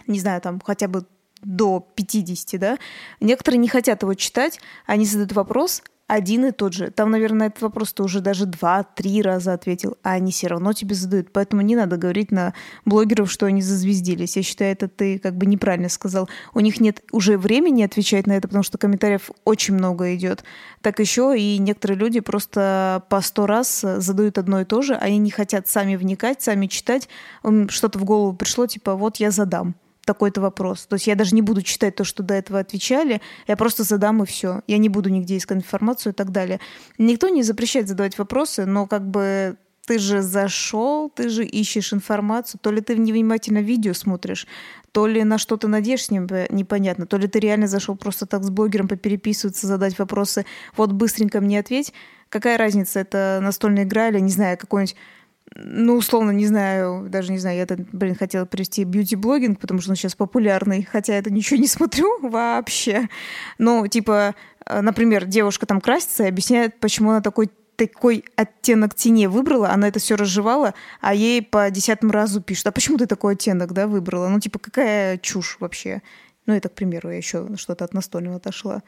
не знаю, там хотя бы до 50, да, некоторые не хотят его читать, они задают вопрос, один и тот же. Там, наверное, на этот вопрос ты уже даже два-три раза ответил, а они все равно тебе задают. Поэтому не надо говорить на блогеров, что они зазвездились. Я считаю, это ты как бы неправильно сказал. У них нет уже времени отвечать на это, потому что комментариев очень много идет. Так еще и некоторые люди просто по сто раз задают одно и то же, они не хотят сами вникать, сами читать. Что-то в голову пришло, типа, вот я задам такой-то вопрос. То есть я даже не буду читать то, что до этого отвечали, я просто задам и все. Я не буду нигде искать информацию и так далее. Никто не запрещает задавать вопросы, но как бы ты же зашел, ты же ищешь информацию, то ли ты невнимательно видео смотришь, то ли на что то надеешься непонятно, то ли ты реально зашел просто так с блогером попереписываться, задать вопросы, вот быстренько мне ответь. Какая разница, это настольная игра или, не знаю, какой-нибудь ну, условно, не знаю, даже не знаю, я, блин, хотела привести бьюти-блогинг, потому что он сейчас популярный, хотя это ничего не смотрю вообще. Ну, типа, э, например, девушка там красится и объясняет, почему она такой такой оттенок тени выбрала, она это все разжевала, а ей по десятому разу пишут, а почему ты такой оттенок, да, выбрала? Ну, типа, какая чушь вообще? Ну, это, к примеру, я еще что-то от настольного отошла.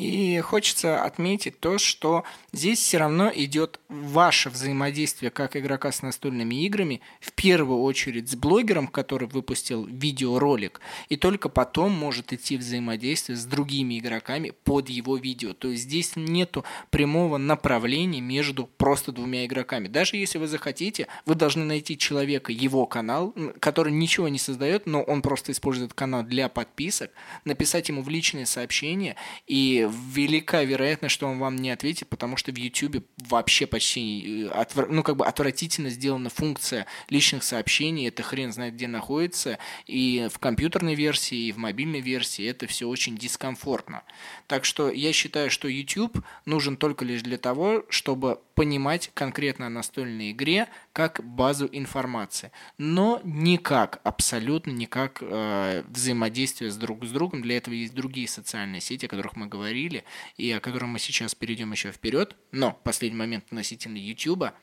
И хочется отметить то, что здесь все равно идет ваше взаимодействие как игрока с настольными играми, в первую очередь с блогером, который выпустил видеоролик, и только потом может идти взаимодействие с другими игроками под его видео. То есть здесь нету прямого направления между просто двумя игроками. Даже если вы захотите, вы должны найти человека, его канал, который ничего не создает, но он просто использует канал для подписок, написать ему в личные сообщения и велика вероятность, что он вам не ответит, потому что в YouTube вообще почти э, отвр... ну, как бы отвратительно сделана функция личных сообщений, это хрен знает где находится, и в компьютерной версии, и в мобильной версии это все очень дискомфортно. Так что я считаю, что YouTube нужен только лишь для того, чтобы понимать конкретно о настольной игре как базу информации, но никак, абсолютно никак э, взаимодействие с друг с другом. Для этого есть другие социальные сети, о которых мы говорили, и о которых мы сейчас перейдем еще вперед. Но последний момент относительно YouTube –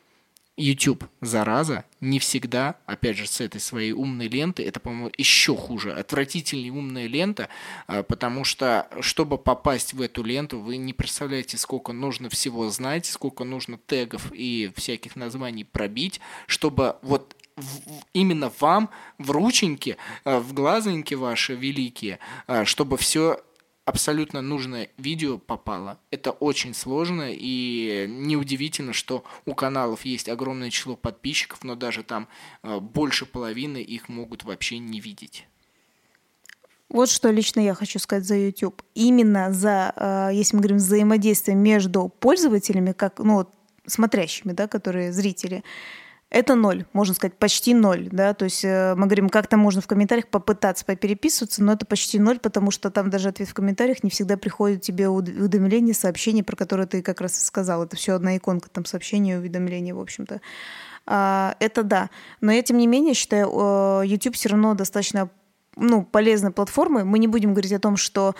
YouTube, зараза, не всегда, опять же, с этой своей умной ленты, это, по-моему, еще хуже, отвратительнее умная лента, а, потому что, чтобы попасть в эту ленту, вы не представляете, сколько нужно всего знать, сколько нужно тегов и всяких названий пробить, чтобы вот именно вам в рученьке, а, в глазоньки ваши великие, а, чтобы все абсолютно нужное видео попало. Это очень сложно, и неудивительно, что у каналов есть огромное число подписчиков, но даже там э, больше половины их могут вообще не видеть. Вот что лично я хочу сказать за YouTube. Именно за, э, если мы говорим взаимодействие между пользователями, как, ну, смотрящими, да, которые зрители, это ноль, можно сказать, почти ноль, да, то есть э, мы говорим, как-то можно в комментариях попытаться попереписываться, но это почти ноль, потому что там даже ответ в комментариях не всегда приходит тебе уведомление, сообщение, про которое ты как раз и сказал, это все одна иконка, там сообщение, уведомление, в общем-то. А, это да, но я тем не менее считаю, YouTube все равно достаточно ну, полезной платформой. Мы не будем говорить о том, что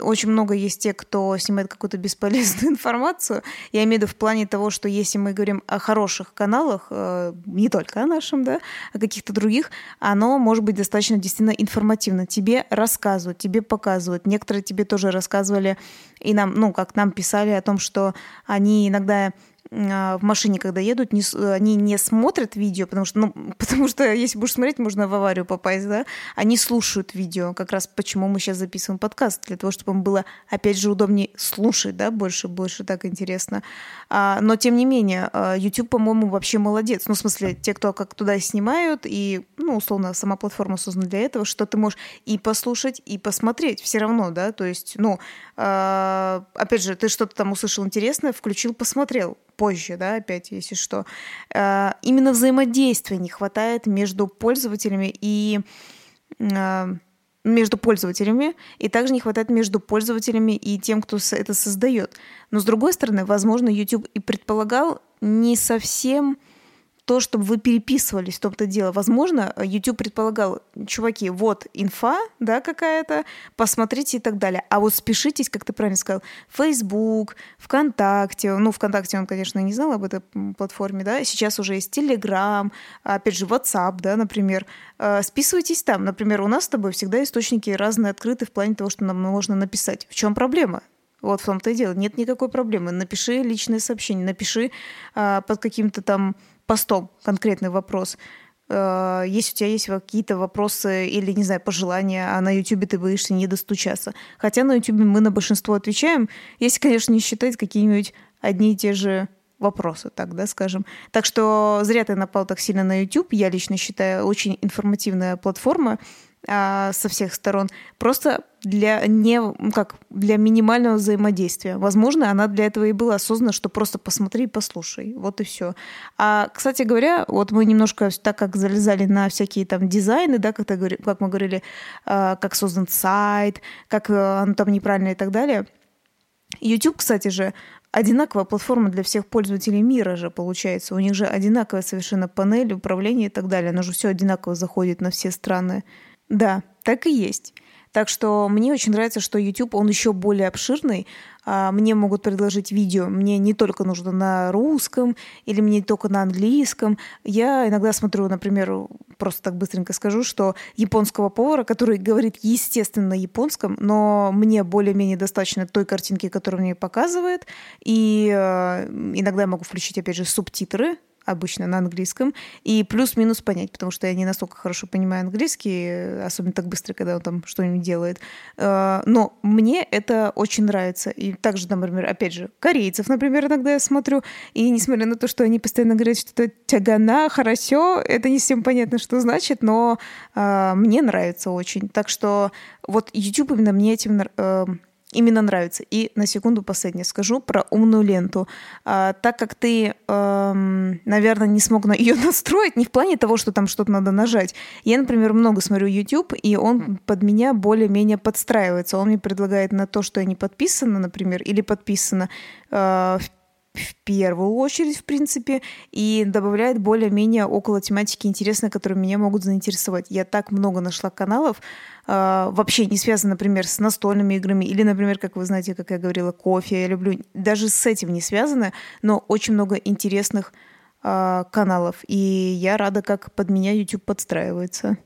очень много есть тех, кто снимает какую-то бесполезную информацию. Я имею в виду в плане того, что если мы говорим о хороших каналах, э, не только о нашем, да, о каких-то других, оно может быть достаточно действительно информативно. Тебе рассказывают, тебе показывают. Некоторые тебе тоже рассказывали, и нам, ну, как нам писали о том, что они иногда в машине, когда едут, не, они не смотрят видео, потому что, ну, потому что если будешь смотреть, можно в аварию попасть, да, они слушают видео, как раз почему мы сейчас записываем подкаст, для того, чтобы им было, опять же, удобнее слушать, да, больше, больше так интересно. А, но, тем не менее, а, YouTube, по-моему, вообще молодец. Ну, в смысле, те, кто как туда снимают, и, ну, условно, сама платформа создана для этого, что ты можешь и послушать, и посмотреть все равно, да, то есть, ну, а, опять же, ты что-то там услышал интересное, включил, посмотрел позже, да, опять, если что. А, именно взаимодействия не хватает между пользователями и а, между пользователями, и также не хватает между пользователями и тем, кто это создает. Но с другой стороны, возможно, YouTube и предполагал не совсем то, чтобы вы переписывались в том-то дело. Возможно, YouTube предполагал, чуваки, вот инфа, да, какая-то, посмотрите и так далее. А вот спешитесь, как ты правильно сказал, Facebook, ВКонтакте, ну, ВКонтакте он, конечно, не знал об этой платформе, да, сейчас уже есть Telegram, опять же, WhatsApp, да, например. Э, списывайтесь там. Например, у нас с тобой всегда источники разные открыты в плане того, что нам можно написать. В чем проблема? Вот в том-то и дело. Нет никакой проблемы. Напиши личное сообщение, напиши а, под каким-то там постом конкретный вопрос. Э, если у тебя есть какие-то вопросы или, не знаю, пожелания, а на YouTube ты боишься не достучаться. Хотя на YouTube мы на большинство отвечаем, если, конечно, не считать какие-нибудь одни и те же вопросы, так, да, скажем. Так что зря ты напал так сильно на YouTube. Я лично считаю, очень информативная платформа а, со всех сторон. Просто для не как для минимального взаимодействия. Возможно, она для этого и была создана, что просто посмотри и послушай. Вот и все. А, кстати говоря, вот мы немножко так как залезали на всякие там дизайны, да, как, как мы говорили, а, как создан сайт, как э, оно там неправильно и так далее. YouTube, кстати же, одинаковая платформа для всех пользователей мира же получается. У них же одинаковая совершенно панель управления и так далее. Оно же все одинаково заходит на все страны. Да, так и есть. Так что мне очень нравится, что YouTube, он еще более обширный. А, мне могут предложить видео, мне не только нужно на русском или мне не только на английском. Я иногда смотрю, например, просто так быстренько скажу, что японского повара, который говорит естественно на японском, но мне более-менее достаточно той картинки, которую мне показывает. И э, иногда я могу включить, опять же, субтитры обычно на английском, и плюс-минус понять, потому что я не настолько хорошо понимаю английский, особенно так быстро, когда он там что-нибудь делает. Э, но мне это очень нравится. И также, например, опять же, корейцев, например, иногда я смотрю, и несмотря на то, что они постоянно говорят, что это тягана, хорошо, это не всем понятно, что значит, но э, мне нравится очень. Так что вот YouTube именно мне этим э, именно нравится. И на секунду последнее скажу про умную ленту. А, так как ты, эм, наверное, не смог на ее настроить, не в плане того, что там что-то надо нажать. Я, например, много смотрю YouTube, и он под меня более-менее подстраивается. Он мне предлагает на то, что я не подписана, например, или подписана э, в первую очередь, в принципе, и добавляет более-менее около тематики интересные, которые меня могут заинтересовать. Я так много нашла каналов, э, вообще не связано, например, с настольными играми, или, например, как вы знаете, как я говорила, кофе я люблю. Даже с этим не связано, но очень много интересных э, каналов, и я рада, как под меня YouTube подстраивается.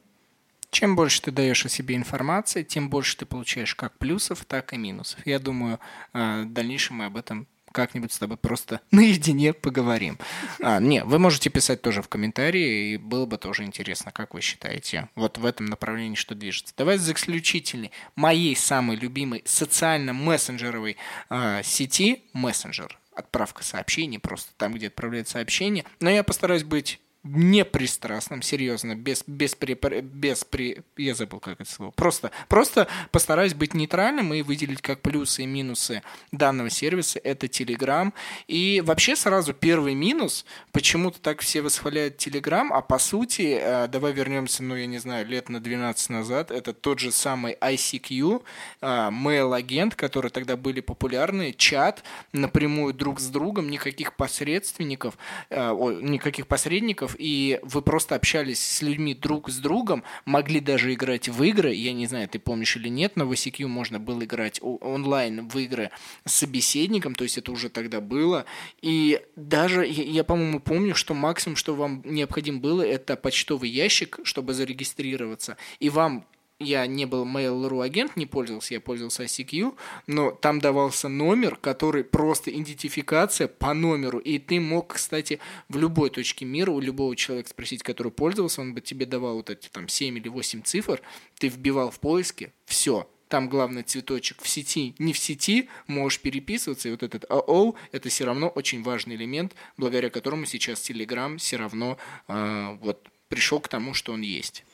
Чем больше ты даешь о себе информации, тем больше ты получаешь как плюсов, так и минусов. Я думаю, э, в дальнейшем мы об этом как-нибудь с тобой просто наедине поговорим. А, не, вы можете писать тоже в комментарии, и было бы тоже интересно, как вы считаете, вот в этом направлении что движется. Давай за исключительной моей самой любимой социально-мессенджеровой э, сети, мессенджер, отправка сообщений, просто там, где отправляют сообщения. Но я постараюсь быть непристрастным, серьезно, без, без, при, без при, я забыл, как это слово, просто, просто постараюсь быть нейтральным и выделить как плюсы и минусы данного сервиса, это Telegram, и вообще сразу первый минус, почему-то так все восхваляют Telegram, а по сути, э, давай вернемся, ну, я не знаю, лет на 12 назад, это тот же самый ICQ, э, mail-агент, которые тогда были популярны, чат напрямую друг с другом, никаких посредственников, э, никаких посредников, и вы просто общались с людьми друг с другом, могли даже играть в игры, я не знаю, ты помнишь или нет, но в ICQ можно было играть онлайн в игры с собеседником, то есть это уже тогда было, и даже, я, я по-моему, помню, что максимум, что вам необходимо было, это почтовый ящик, чтобы зарегистрироваться, и вам я не был Mail.ru агент, не пользовался, я пользовался ICQ, но там давался номер, который просто идентификация по номеру, и ты мог, кстати, в любой точке мира у любого человека спросить, который пользовался, он бы тебе давал вот эти там 7 или 8 цифр, ты вбивал в поиске, все, там главный цветочек в сети, не в сети, можешь переписываться, и вот этот АО, это все равно очень важный элемент, благодаря которому сейчас Telegram все равно э, вот пришел к тому, что он есть.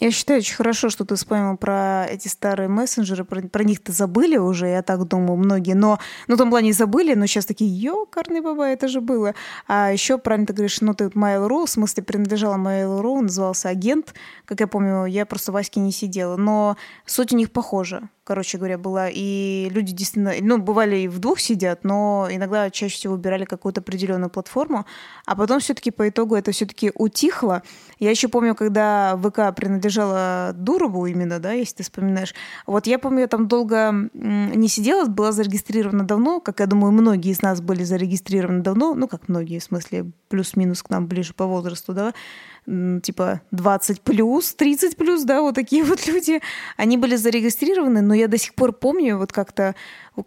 Я считаю, очень хорошо, что ты вспомнил про эти старые мессенджеры, про, про них-то забыли уже, я так думаю, многие, но, ну, в том плане забыли, но сейчас такие, ёкарный баба, это же было. А еще, правильно ты говоришь, ну, ты Mail.ru, в смысле, принадлежала Mail.ru, назывался агент, как я помню, я просто в Аське не сидела, но суть у них похожа короче говоря, была. И люди действительно, ну, бывали и в двух сидят, но иногда чаще всего выбирали какую-то определенную платформу, а потом все-таки по итогу это все-таки утихло. Я еще помню, когда ВК принадлежала Дурову именно, да, если ты вспоминаешь. Вот я помню, я там долго не сидела, была зарегистрирована давно, как я думаю, многие из нас были зарегистрированы давно, ну, как многие, в смысле, плюс-минус к нам ближе по возрасту, да, типа 20 плюс, 30 плюс, да, вот такие вот люди, они были зарегистрированы, но я до сих пор помню вот как-то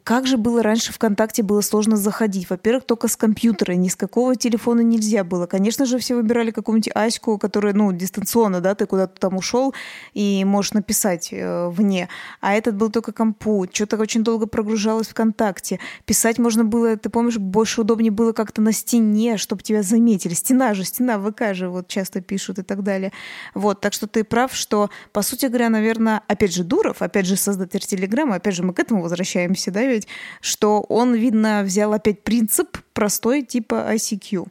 как же было раньше ВКонтакте было сложно заходить? Во-первых, только с компьютера, ни с какого телефона нельзя было. Конечно же, все выбирали какую-нибудь Аську, которая, ну, дистанционно, да, ты куда-то там ушел и можешь написать э, вне. А этот был только компу. Что-то очень долго прогружалось ВКонтакте. Писать можно было, ты помнишь, больше удобнее было как-то на стене, чтобы тебя заметили. Стена же, стена ВК же вот часто пишут и так далее. Вот, так что ты прав, что, по сути говоря, наверное, опять же, Дуров, опять же, создатель Телеграма, опять же, мы к этому возвращаемся, да, ведь, что он, видно, взял опять принцип простой типа ICQ.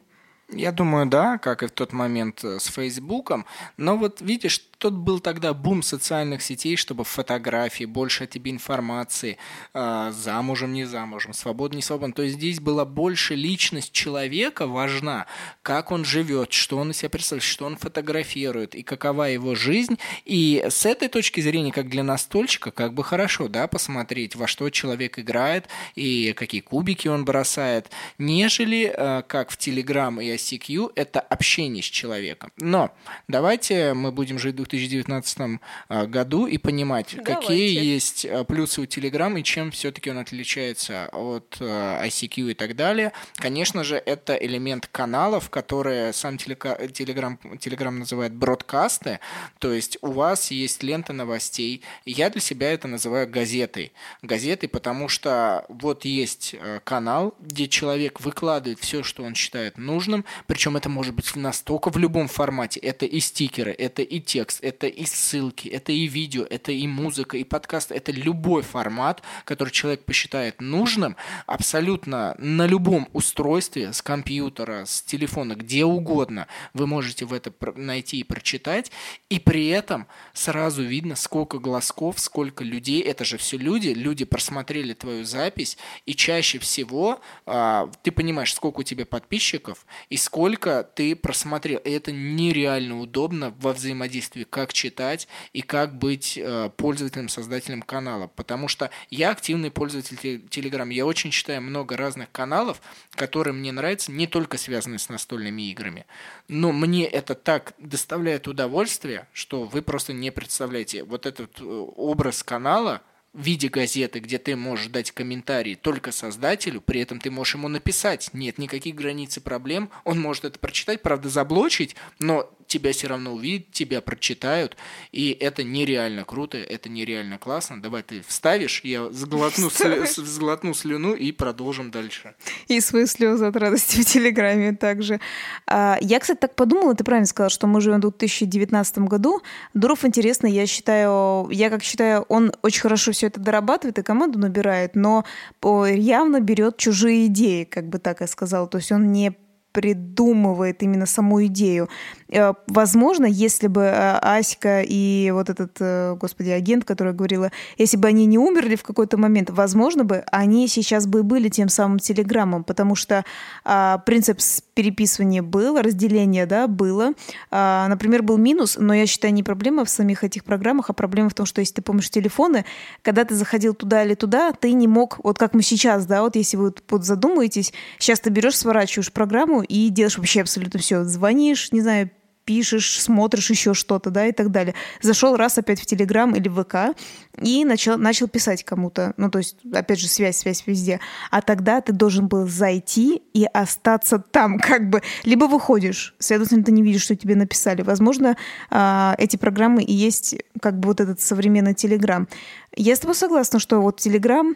Я думаю, да, как и в тот момент э, с Фейсбуком. Но вот видишь, тот был тогда бум социальных сетей, чтобы фотографии, больше о тебе информации, э, замужем, не замужем, свободен, не свободен. То есть здесь была больше личность человека важна, как он живет, что он из себя представляет, что он фотографирует и какова его жизнь. И с этой точки зрения, как для настольщика, как бы хорошо, да, посмотреть, во что человек играет и какие кубики он бросает, нежели э, как в Telegram и ICQ, это общение с человеком. Но давайте мы будем жить 2019 а, году и понимать, Давайте. какие есть а, плюсы у Telegram и чем все-таки он отличается от а, ICQ и так далее. Конечно же, это элемент каналов, которые сам Telegram, Telegram называет бродкасты, то есть у вас есть лента новостей. Я для себя это называю газетой. Газетой, потому что вот есть канал, где человек выкладывает все, что он считает нужным, причем это может быть настолько в любом формате. Это и стикеры, это и текст, это и ссылки, это и видео, это и музыка, и подкаст, это любой формат, который человек посчитает нужным, абсолютно на любом устройстве, с компьютера, с телефона, где угодно, вы можете в это найти и прочитать, и при этом сразу видно, сколько глазков, сколько людей, это же все люди, люди просмотрели твою запись, и чаще всего а, ты понимаешь, сколько у тебя подписчиков, и сколько ты просмотрел, и это нереально удобно во взаимодействии как читать и как быть э, пользователем, создателем канала. Потому что я активный пользователь Telegram. Я очень читаю много разных каналов, которые мне нравятся, не только связанные с настольными играми. Но мне это так доставляет удовольствие, что вы просто не представляете. Вот этот э, образ канала – в виде газеты, где ты можешь дать комментарий только создателю, при этом ты можешь ему написать, нет никаких границ и проблем, он может это прочитать, правда, заблочить, но тебя все равно увидят, тебя прочитают, и это нереально круто, это нереально классно. Давай ты вставишь, я сглотну, сглотну слюну и продолжим дальше. И свои слезы от радости в Телеграме также. А, я, кстати, так подумала, ты правильно сказала, что мы живем в 2019 году. Дуров интересно, я считаю, я как считаю, он очень хорошо все это дорабатывает и команду набирает, но явно берет чужие идеи, как бы так я сказала. То есть он не придумывает именно саму идею. Э, возможно, если бы э, Аська и вот этот, э, господи, агент, который говорила, если бы они не умерли в какой-то момент, возможно бы они сейчас бы были тем самым телеграммом, потому что а, принцип переписывания был, разделение, да, было. А, например, был минус, но я считаю, не проблема в самих этих программах, а проблема в том, что если ты помнишь телефоны, когда ты заходил туда или туда, ты не мог, вот как мы сейчас, да, вот если вы вот задумаетесь, сейчас ты берешь, сворачиваешь программу и делаешь вообще абсолютно все. Звонишь, не знаю, пишешь, смотришь еще что-то, да, и так далее. Зашел раз опять в Телеграм или в ВК и начал, начал писать кому-то. Ну, то есть, опять же, связь, связь везде. А тогда ты должен был зайти и остаться там, как бы. Либо выходишь, следовательно, ты не видишь, что тебе написали. Возможно, а, эти программы и есть как бы вот этот современный Телеграм. Я с тобой согласна, что вот Телеграм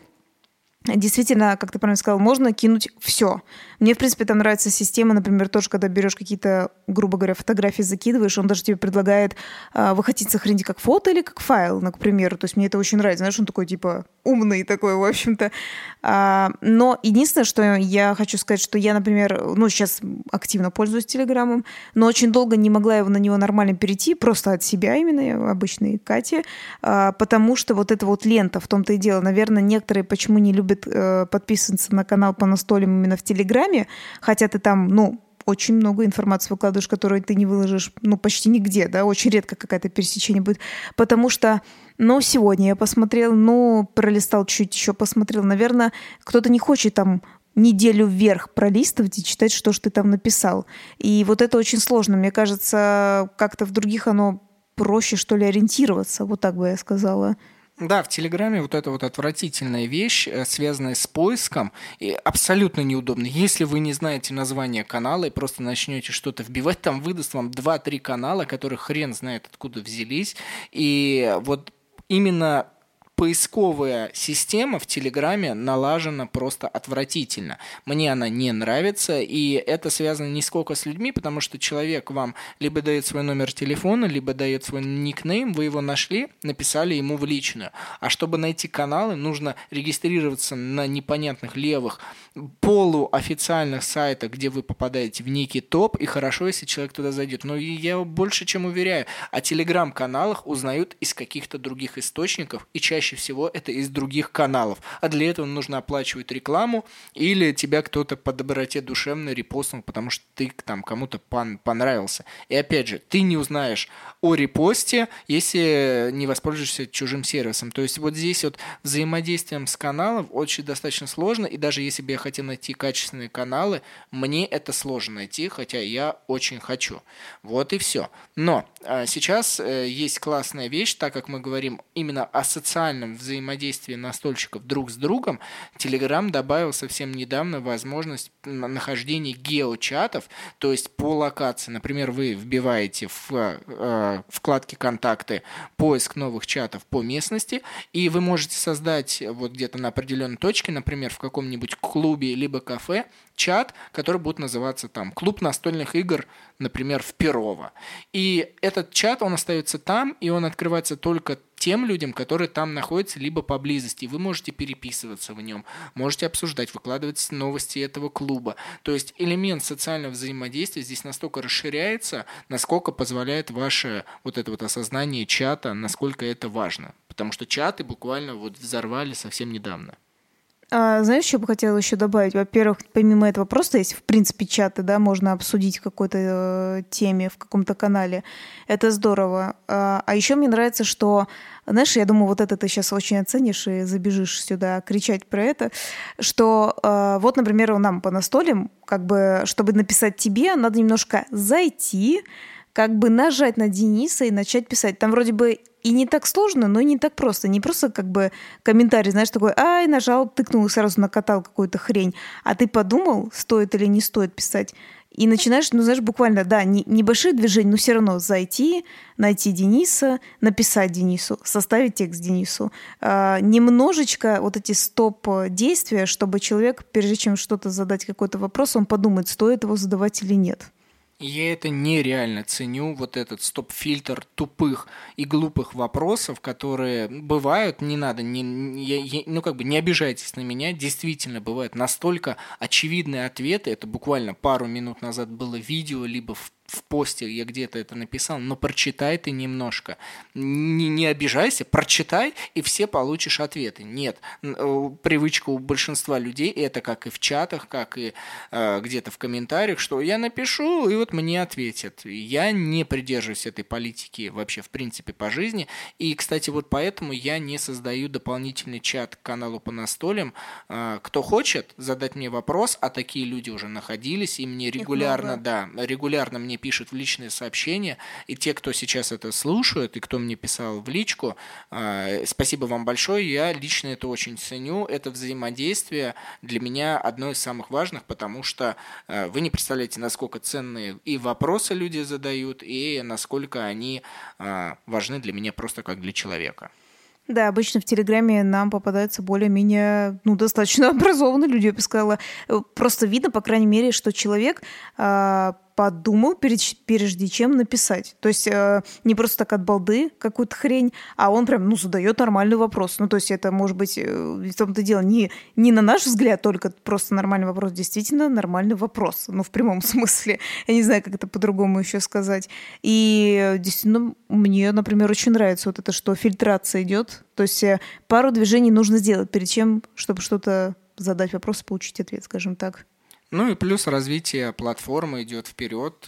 действительно, как ты правильно сказал, можно кинуть все. Мне, в принципе, там нравится система, например, тоже, когда берешь какие-то, грубо говоря, фотографии, закидываешь, он даже тебе предлагает, а, вы хотите сохранить как фото или как файл, ну, к примеру. То есть мне это очень нравится. Знаешь, он такой, типа, умный такой, в общем-то. А, но единственное, что я хочу сказать, что я, например, ну, сейчас активно пользуюсь Телеграмом, но очень долго не могла его на него нормально перейти, просто от себя именно, обычной Кати, а, потому что вот эта вот лента, в том-то и дело, наверное, некоторые почему не любят э, подписываться на канал по настолям именно в Телеграме, Инстаграме, хотя ты там, ну, очень много информации выкладываешь, которую ты не выложишь, ну, почти нигде, да, очень редко какая-то пересечение будет, потому что, ну, сегодня я посмотрел, ну, пролистал чуть еще посмотрел, наверное, кто-то не хочет там неделю вверх пролистывать и читать, что же ты там написал. И вот это очень сложно. Мне кажется, как-то в других оно проще, что ли, ориентироваться, вот так бы я сказала. Да, в Телеграме вот эта вот отвратительная вещь, э, связанная с поиском, и абсолютно неудобно. Если вы не знаете название канала и просто начнете что-то вбивать, там выдаст вам 2-3 канала, которые хрен знает откуда взялись. И вот именно поисковая система в Телеграме налажена просто отвратительно. Мне она не нравится, и это связано не сколько с людьми, потому что человек вам либо дает свой номер телефона, либо дает свой никнейм, вы его нашли, написали ему в личную. А чтобы найти каналы, нужно регистрироваться на непонятных левых полуофициальных сайтах, где вы попадаете в некий топ, и хорошо, если человек туда зайдет. Но я больше чем уверяю, о телеграм-каналах узнают из каких-то других источников, и чаще чаще всего это из других каналов. А для этого нужно оплачивать рекламу или тебя кто-то по доброте душевной репостнул, потому что ты там кому-то пон понравился. И опять же, ты не узнаешь о репосте, если не воспользуешься чужим сервисом. То есть вот здесь вот взаимодействием с каналом очень достаточно сложно, и даже если бы я хотел найти качественные каналы, мне это сложно найти, хотя я очень хочу. Вот и все. Но а, сейчас э, есть классная вещь, так как мы говорим именно о социальном нормальном взаимодействии настольщиков друг с другом, Telegram добавил совсем недавно возможность нахождения геочатов, то есть по локации. Например, вы вбиваете в э, вкладке «Контакты» поиск новых чатов по местности, и вы можете создать вот где-то на определенной точке, например, в каком-нибудь клубе либо кафе, чат, который будет называться там «Клуб настольных игр», например, в Перово. И этот чат, он остается там, и он открывается только тем людям, которые там находятся либо поблизости. Вы можете переписываться в нем, можете обсуждать, выкладывать новости этого клуба. То есть элемент социального взаимодействия здесь настолько расширяется, насколько позволяет ваше вот это вот осознание чата, насколько это важно. Потому что чаты буквально вот взорвали совсем недавно. А, знаешь, что бы хотела еще добавить? Во-первых, помимо этого просто есть, в принципе, чаты, да, можно обсудить какой-то э, теме, в каком-то канале. Это здорово. А, а еще мне нравится, что, знаешь, я думаю, вот это ты сейчас очень оценишь и забежишь сюда кричать про это, что э, вот, например, нам по настолям, как бы, чтобы написать тебе, надо немножко зайти, как бы нажать на Дениса и начать писать. Там вроде бы и не так сложно, но и не так просто. Не просто как бы комментарий, знаешь, такой, ай, нажал, тыкнул и сразу накатал какую-то хрень. А ты подумал, стоит или не стоит писать. И начинаешь, ну, знаешь, буквально, да, не, небольшие движения, но все равно зайти, найти Дениса, написать Денису, составить текст Денису. А, немножечко вот эти стоп-действия, чтобы человек, прежде чем что-то задать, какой-то вопрос, он подумает, стоит его задавать или нет. Я это нереально ценю, вот этот стоп-фильтр тупых и глупых вопросов, которые бывают, не надо, не, не, ну как бы не обижайтесь на меня, действительно бывают настолько очевидные ответы, это буквально пару минут назад было видео, либо в в посте я где-то это написал, но прочитай ты немножко. Не, не обижайся, прочитай, и все получишь ответы. Нет, э, привычка у большинства людей, это как и в чатах, как и э, где-то в комментариях, что я напишу, и вот мне ответят. Я не придерживаюсь этой политики вообще в принципе по жизни. И, кстати, вот поэтому я не создаю дополнительный чат к каналу по настолям. Э, кто хочет задать мне вопрос, а такие люди уже находились, и мне регулярно, да, регулярно мне пишут в личные сообщения, и те, кто сейчас это слушает, и кто мне писал в личку, а, спасибо вам большое, я лично это очень ценю, это взаимодействие для меня одно из самых важных, потому что а, вы не представляете, насколько ценные и вопросы люди задают, и насколько они а, важны для меня просто как для человека. Да, обычно в Телеграме нам попадаются более-менее, ну, достаточно образованные люди, я бы сказала. Просто видно, по крайней мере, что человек подумал, прежде чем написать. То есть э, не просто так от балды какую-то хрень, а он прям, ну, задает нормальный вопрос. Ну, то есть это может быть, э, в том-то дело, не, не на наш взгляд только просто нормальный вопрос, действительно нормальный вопрос. Ну, в прямом смысле. Я не знаю, как это по-другому еще сказать. И действительно, мне, например, очень нравится вот это, что фильтрация идет. То есть э, пару движений нужно сделать перед чем, чтобы что-то задать вопрос получить ответ, скажем так. Ну и плюс развитие платформы идет вперед.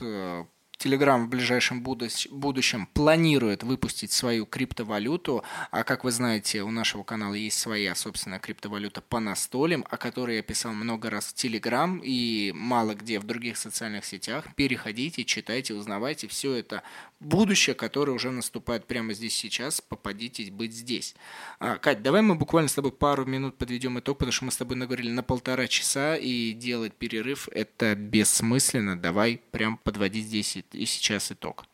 Telegram в ближайшем будущем планирует выпустить свою криптовалюту, а как вы знаете, у нашего канала есть своя собственная криптовалюта по настолям, о которой я писал много раз в Telegram и мало где в других социальных сетях. Переходите, читайте, узнавайте. Все это будущее, которое уже наступает прямо здесь сейчас. Попадитесь быть здесь. А, Кать, давай мы буквально с тобой пару минут подведем итог, потому что мы с тобой наговорили на полтора часа, и делать перерыв это бессмысленно. Давай прям подводить здесь и сейчас итог.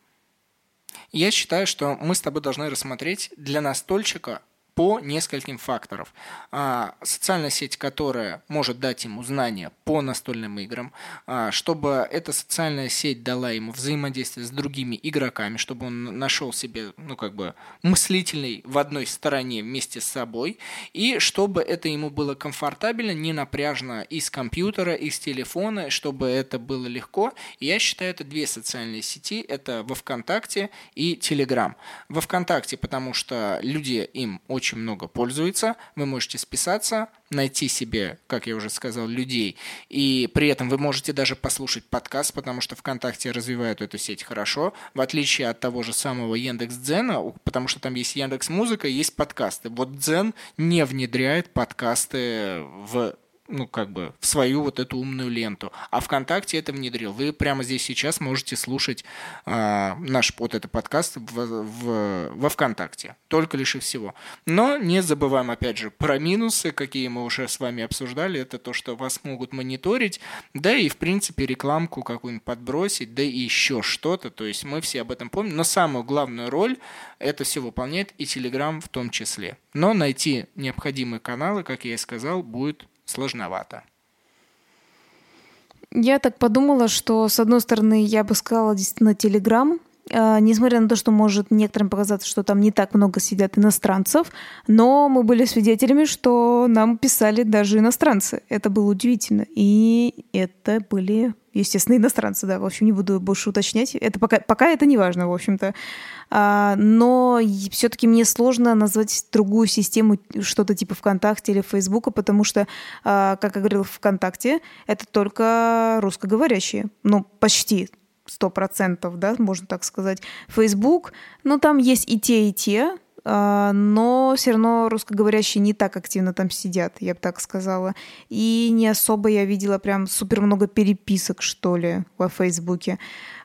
Я считаю, что мы с тобой должны рассмотреть для настольщика по нескольким факторам. А, социальная сеть, которая может дать ему знания по настольным играм, а, чтобы эта социальная сеть дала ему взаимодействие с другими игроками, чтобы он нашел себе, ну, как бы, мыслительный в одной стороне вместе с собой, и чтобы это ему было комфортабельно, не напряжно из компьютера, из телефона, чтобы это было легко. Я считаю, это две социальные сети, это во ВКонтакте и Телеграм. Во ВКонтакте, потому что люди им очень очень много пользуется, вы можете списаться, найти себе, как я уже сказал, людей, и при этом вы можете даже послушать подкаст, потому что ВКонтакте развивают эту сеть хорошо, в отличие от того же самого Яндекс Дзена, потому что там есть Яндекс Музыка, есть подкасты. Вот Дзен не внедряет подкасты в ну, как бы, в свою вот эту умную ленту. А ВКонтакте это внедрил. Вы прямо здесь сейчас можете слушать э, наш вот этот подкаст в, в, во ВКонтакте. Только лишь и всего. Но не забываем, опять же, про минусы, какие мы уже с вами обсуждали. Это то, что вас могут мониторить, да и, в принципе, рекламку какую-нибудь подбросить, да и еще что-то. То есть мы все об этом помним. Но самую главную роль это все выполняет и Telegram в том числе. Но найти необходимые каналы, как я и сказал, будет сложновато. Я так подумала, что, с одной стороны, я бы сказала действительно Телеграм, несмотря на то, что может некоторым показаться, что там не так много сидят иностранцев, но мы были свидетелями, что нам писали даже иностранцы. Это было удивительно. И это были, естественно, иностранцы, да. В общем, не буду больше уточнять. Это пока, пока это не важно, в общем-то. А, но все-таки мне сложно назвать другую систему, что-то типа ВКонтакте или Фейсбука, потому что, а, как я говорила, ВКонтакте это только русскоговорящие. Ну, почти сто процентов, да, можно так сказать. Facebook, ну, там есть и те, и те, а, но все равно русскоговорящие не так активно там сидят, я бы так сказала. И не особо я видела прям супер много переписок, что ли, во Фейсбуке.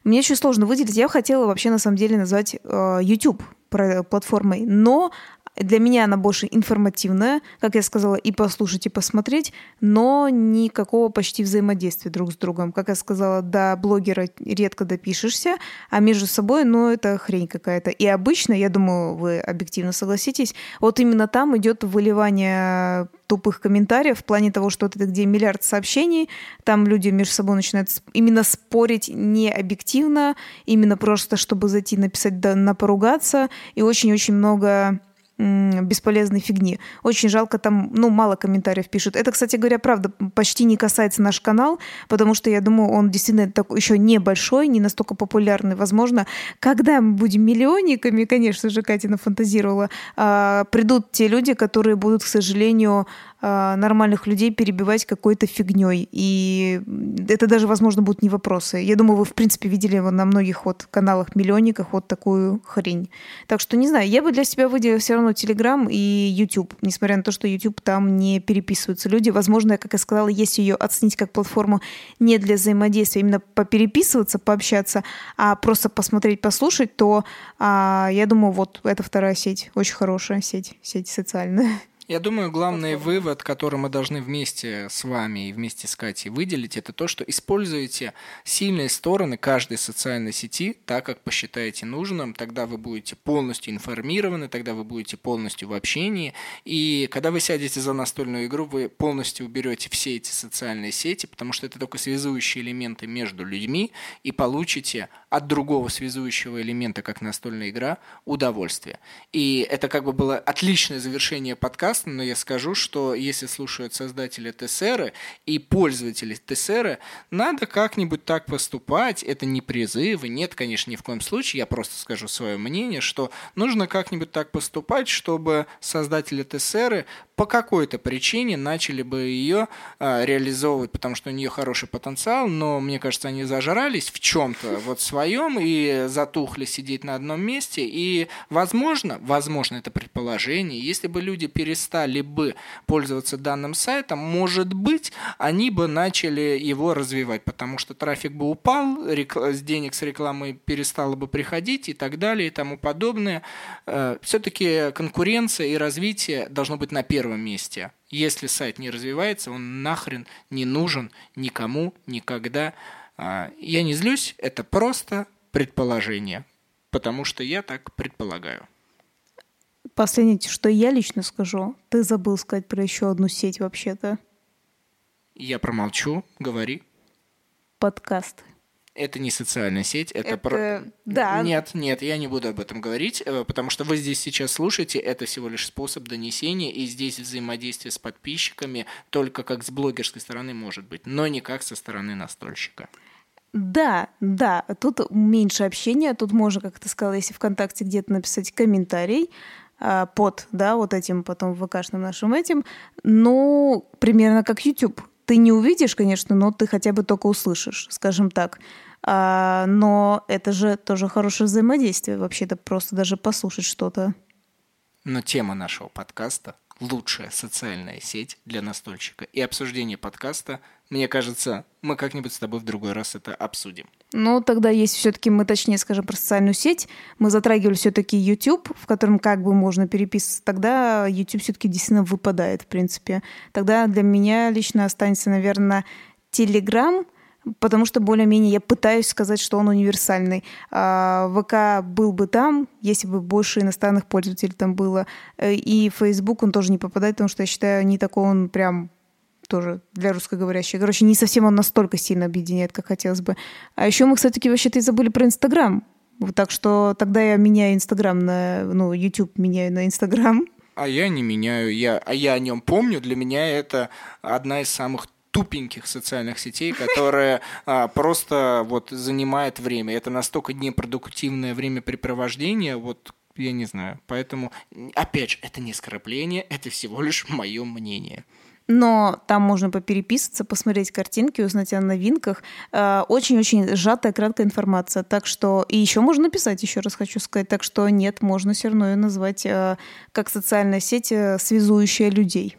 Мне очень сложно выделить. Я хотела вообще на самом деле назвать э, YouTube платформой, но для меня она больше информативная, как я сказала, и послушать, и посмотреть, но никакого почти взаимодействия друг с другом. Как я сказала, до блогера редко допишешься, а между собой, ну, это хрень какая-то. И обычно, я думаю, вы объективно согласитесь, вот именно там идет выливание тупых комментариев в плане того, что это где миллиард сообщений, там люди между собой начинают именно спорить не объективно, именно просто, чтобы зайти написать, да, на поругаться, и очень-очень много бесполезной фигни. Очень жалко, там, ну, мало комментариев пишут. Это, кстати говоря, правда, почти не касается наш канал, потому что я думаю, он действительно такой еще небольшой, не настолько популярный. Возможно, когда мы будем миллионниками, конечно же, Катя нафантазировала, а, придут те люди, которые будут, к сожалению, нормальных людей перебивать какой-то фигней. И это даже, возможно, будут не вопросы. Я думаю, вы, в принципе, видели на многих вот каналах миллионниках вот такую хрень. Так что, не знаю, я бы для себя выделила все равно Telegram и YouTube, несмотря на то, что YouTube там не переписываются люди. Возможно, как я сказала, если ее оценить как платформу не для взаимодействия, именно попереписываться, пообщаться, а просто посмотреть, послушать, то а, я думаю, вот эта вторая сеть, очень хорошая сеть, сеть социальная. Я думаю, главный вывод, который мы должны вместе с вами и вместе с Катей выделить, это то, что используйте сильные стороны каждой социальной сети так, как посчитаете нужным, тогда вы будете полностью информированы, тогда вы будете полностью в общении, и когда вы сядете за настольную игру, вы полностью уберете все эти социальные сети, потому что это только связующие элементы между людьми, и получите от другого связующего элемента, как настольная игра, удовольствие. И это как бы было отличное завершение подкаста, прекрасно, но я скажу, что если слушают создатели ТСР и пользователи ТСР, надо как-нибудь так поступать. Это не призывы, нет, конечно, ни в коем случае. Я просто скажу свое мнение, что нужно как-нибудь так поступать, чтобы создатели ТСР по какой-то причине начали бы ее а, реализовывать, потому что у нее хороший потенциал, но мне кажется, они зажрались в чем-то вот своем и затухли сидеть на одном месте. И, возможно, возможно, это предположение, если бы люди перестали бы пользоваться данным сайтом, может быть, они бы начали его развивать, потому что трафик бы упал, с денег с рекламы перестало бы приходить и так далее и тому подобное. Э, Все-таки конкуренция и развитие должно быть на первом первом месте. Если сайт не развивается, он нахрен не нужен никому, никогда. А, я не злюсь, это просто предположение, потому что я так предполагаю. Последнее, что я лично скажу, ты забыл сказать про еще одну сеть вообще-то. Я промолчу, говори. Подкасты. Это не социальная сеть, это, это про... Да. Нет, нет, я не буду об этом говорить, э, потому что вы здесь сейчас слушаете, это всего лишь способ донесения, и здесь взаимодействие с подписчиками только как с блогерской стороны может быть, но не как со стороны настольщика. Да, да, тут меньше общения, тут можно, как ты сказала, если ВКонтакте где-то написать комментарий, а, под, да, вот этим потом ВКшным нашим этим, ну, примерно как YouTube. Ты не увидишь, конечно, но ты хотя бы только услышишь, скажем так. А, но это же тоже хорошее взаимодействие, вообще-то просто даже послушать что-то. Но тема нашего подкаста – лучшая социальная сеть для настольщика. И обсуждение подкаста, мне кажется, мы как-нибудь с тобой в другой раз это обсудим. Ну, тогда есть все-таки, мы точнее скажем про социальную сеть, мы затрагивали все-таки YouTube, в котором как бы можно переписываться, тогда YouTube все-таки действительно выпадает, в принципе. Тогда для меня лично останется, наверное, Telegram – потому что более-менее я пытаюсь сказать, что он универсальный. А ВК был бы там, если бы больше иностранных пользователей там было. Э, и Facebook он тоже не попадает, потому что я считаю, не такой он прям тоже для русскоговорящих. Короче, не совсем он настолько сильно объединяет, как хотелось бы. А еще мы, кстати, вообще-то и забыли про Инстаграм. Так что тогда я меняю Инстаграм на... Ну, YouTube меняю на Инстаграм. А я не меняю. Я, а я о нем помню. Для меня это одна из самых тупеньких социальных сетей, которая а, просто вот занимает время. Это настолько непродуктивное времяпрепровождение, вот я не знаю. Поэтому, опять же, это не оскорбление, это всего лишь мое мнение. Но там можно попереписываться, посмотреть картинки, узнать о новинках. Э, очень-очень сжатая, краткая информация. Так что... И еще можно написать, еще раз хочу сказать. Так что нет, можно все равно ее назвать э, как социальная сеть, э, связующая людей.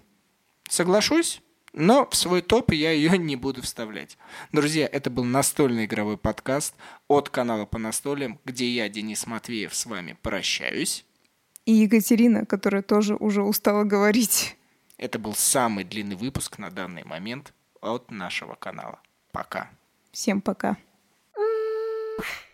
Соглашусь. Но в свой топ я ее не буду вставлять. Друзья, это был настольный игровой подкаст от канала по настольям, где я, Денис Матвеев, с вами прощаюсь. И Екатерина, которая тоже уже устала говорить. Это был самый длинный выпуск на данный момент от нашего канала. Пока. Всем пока. Пока.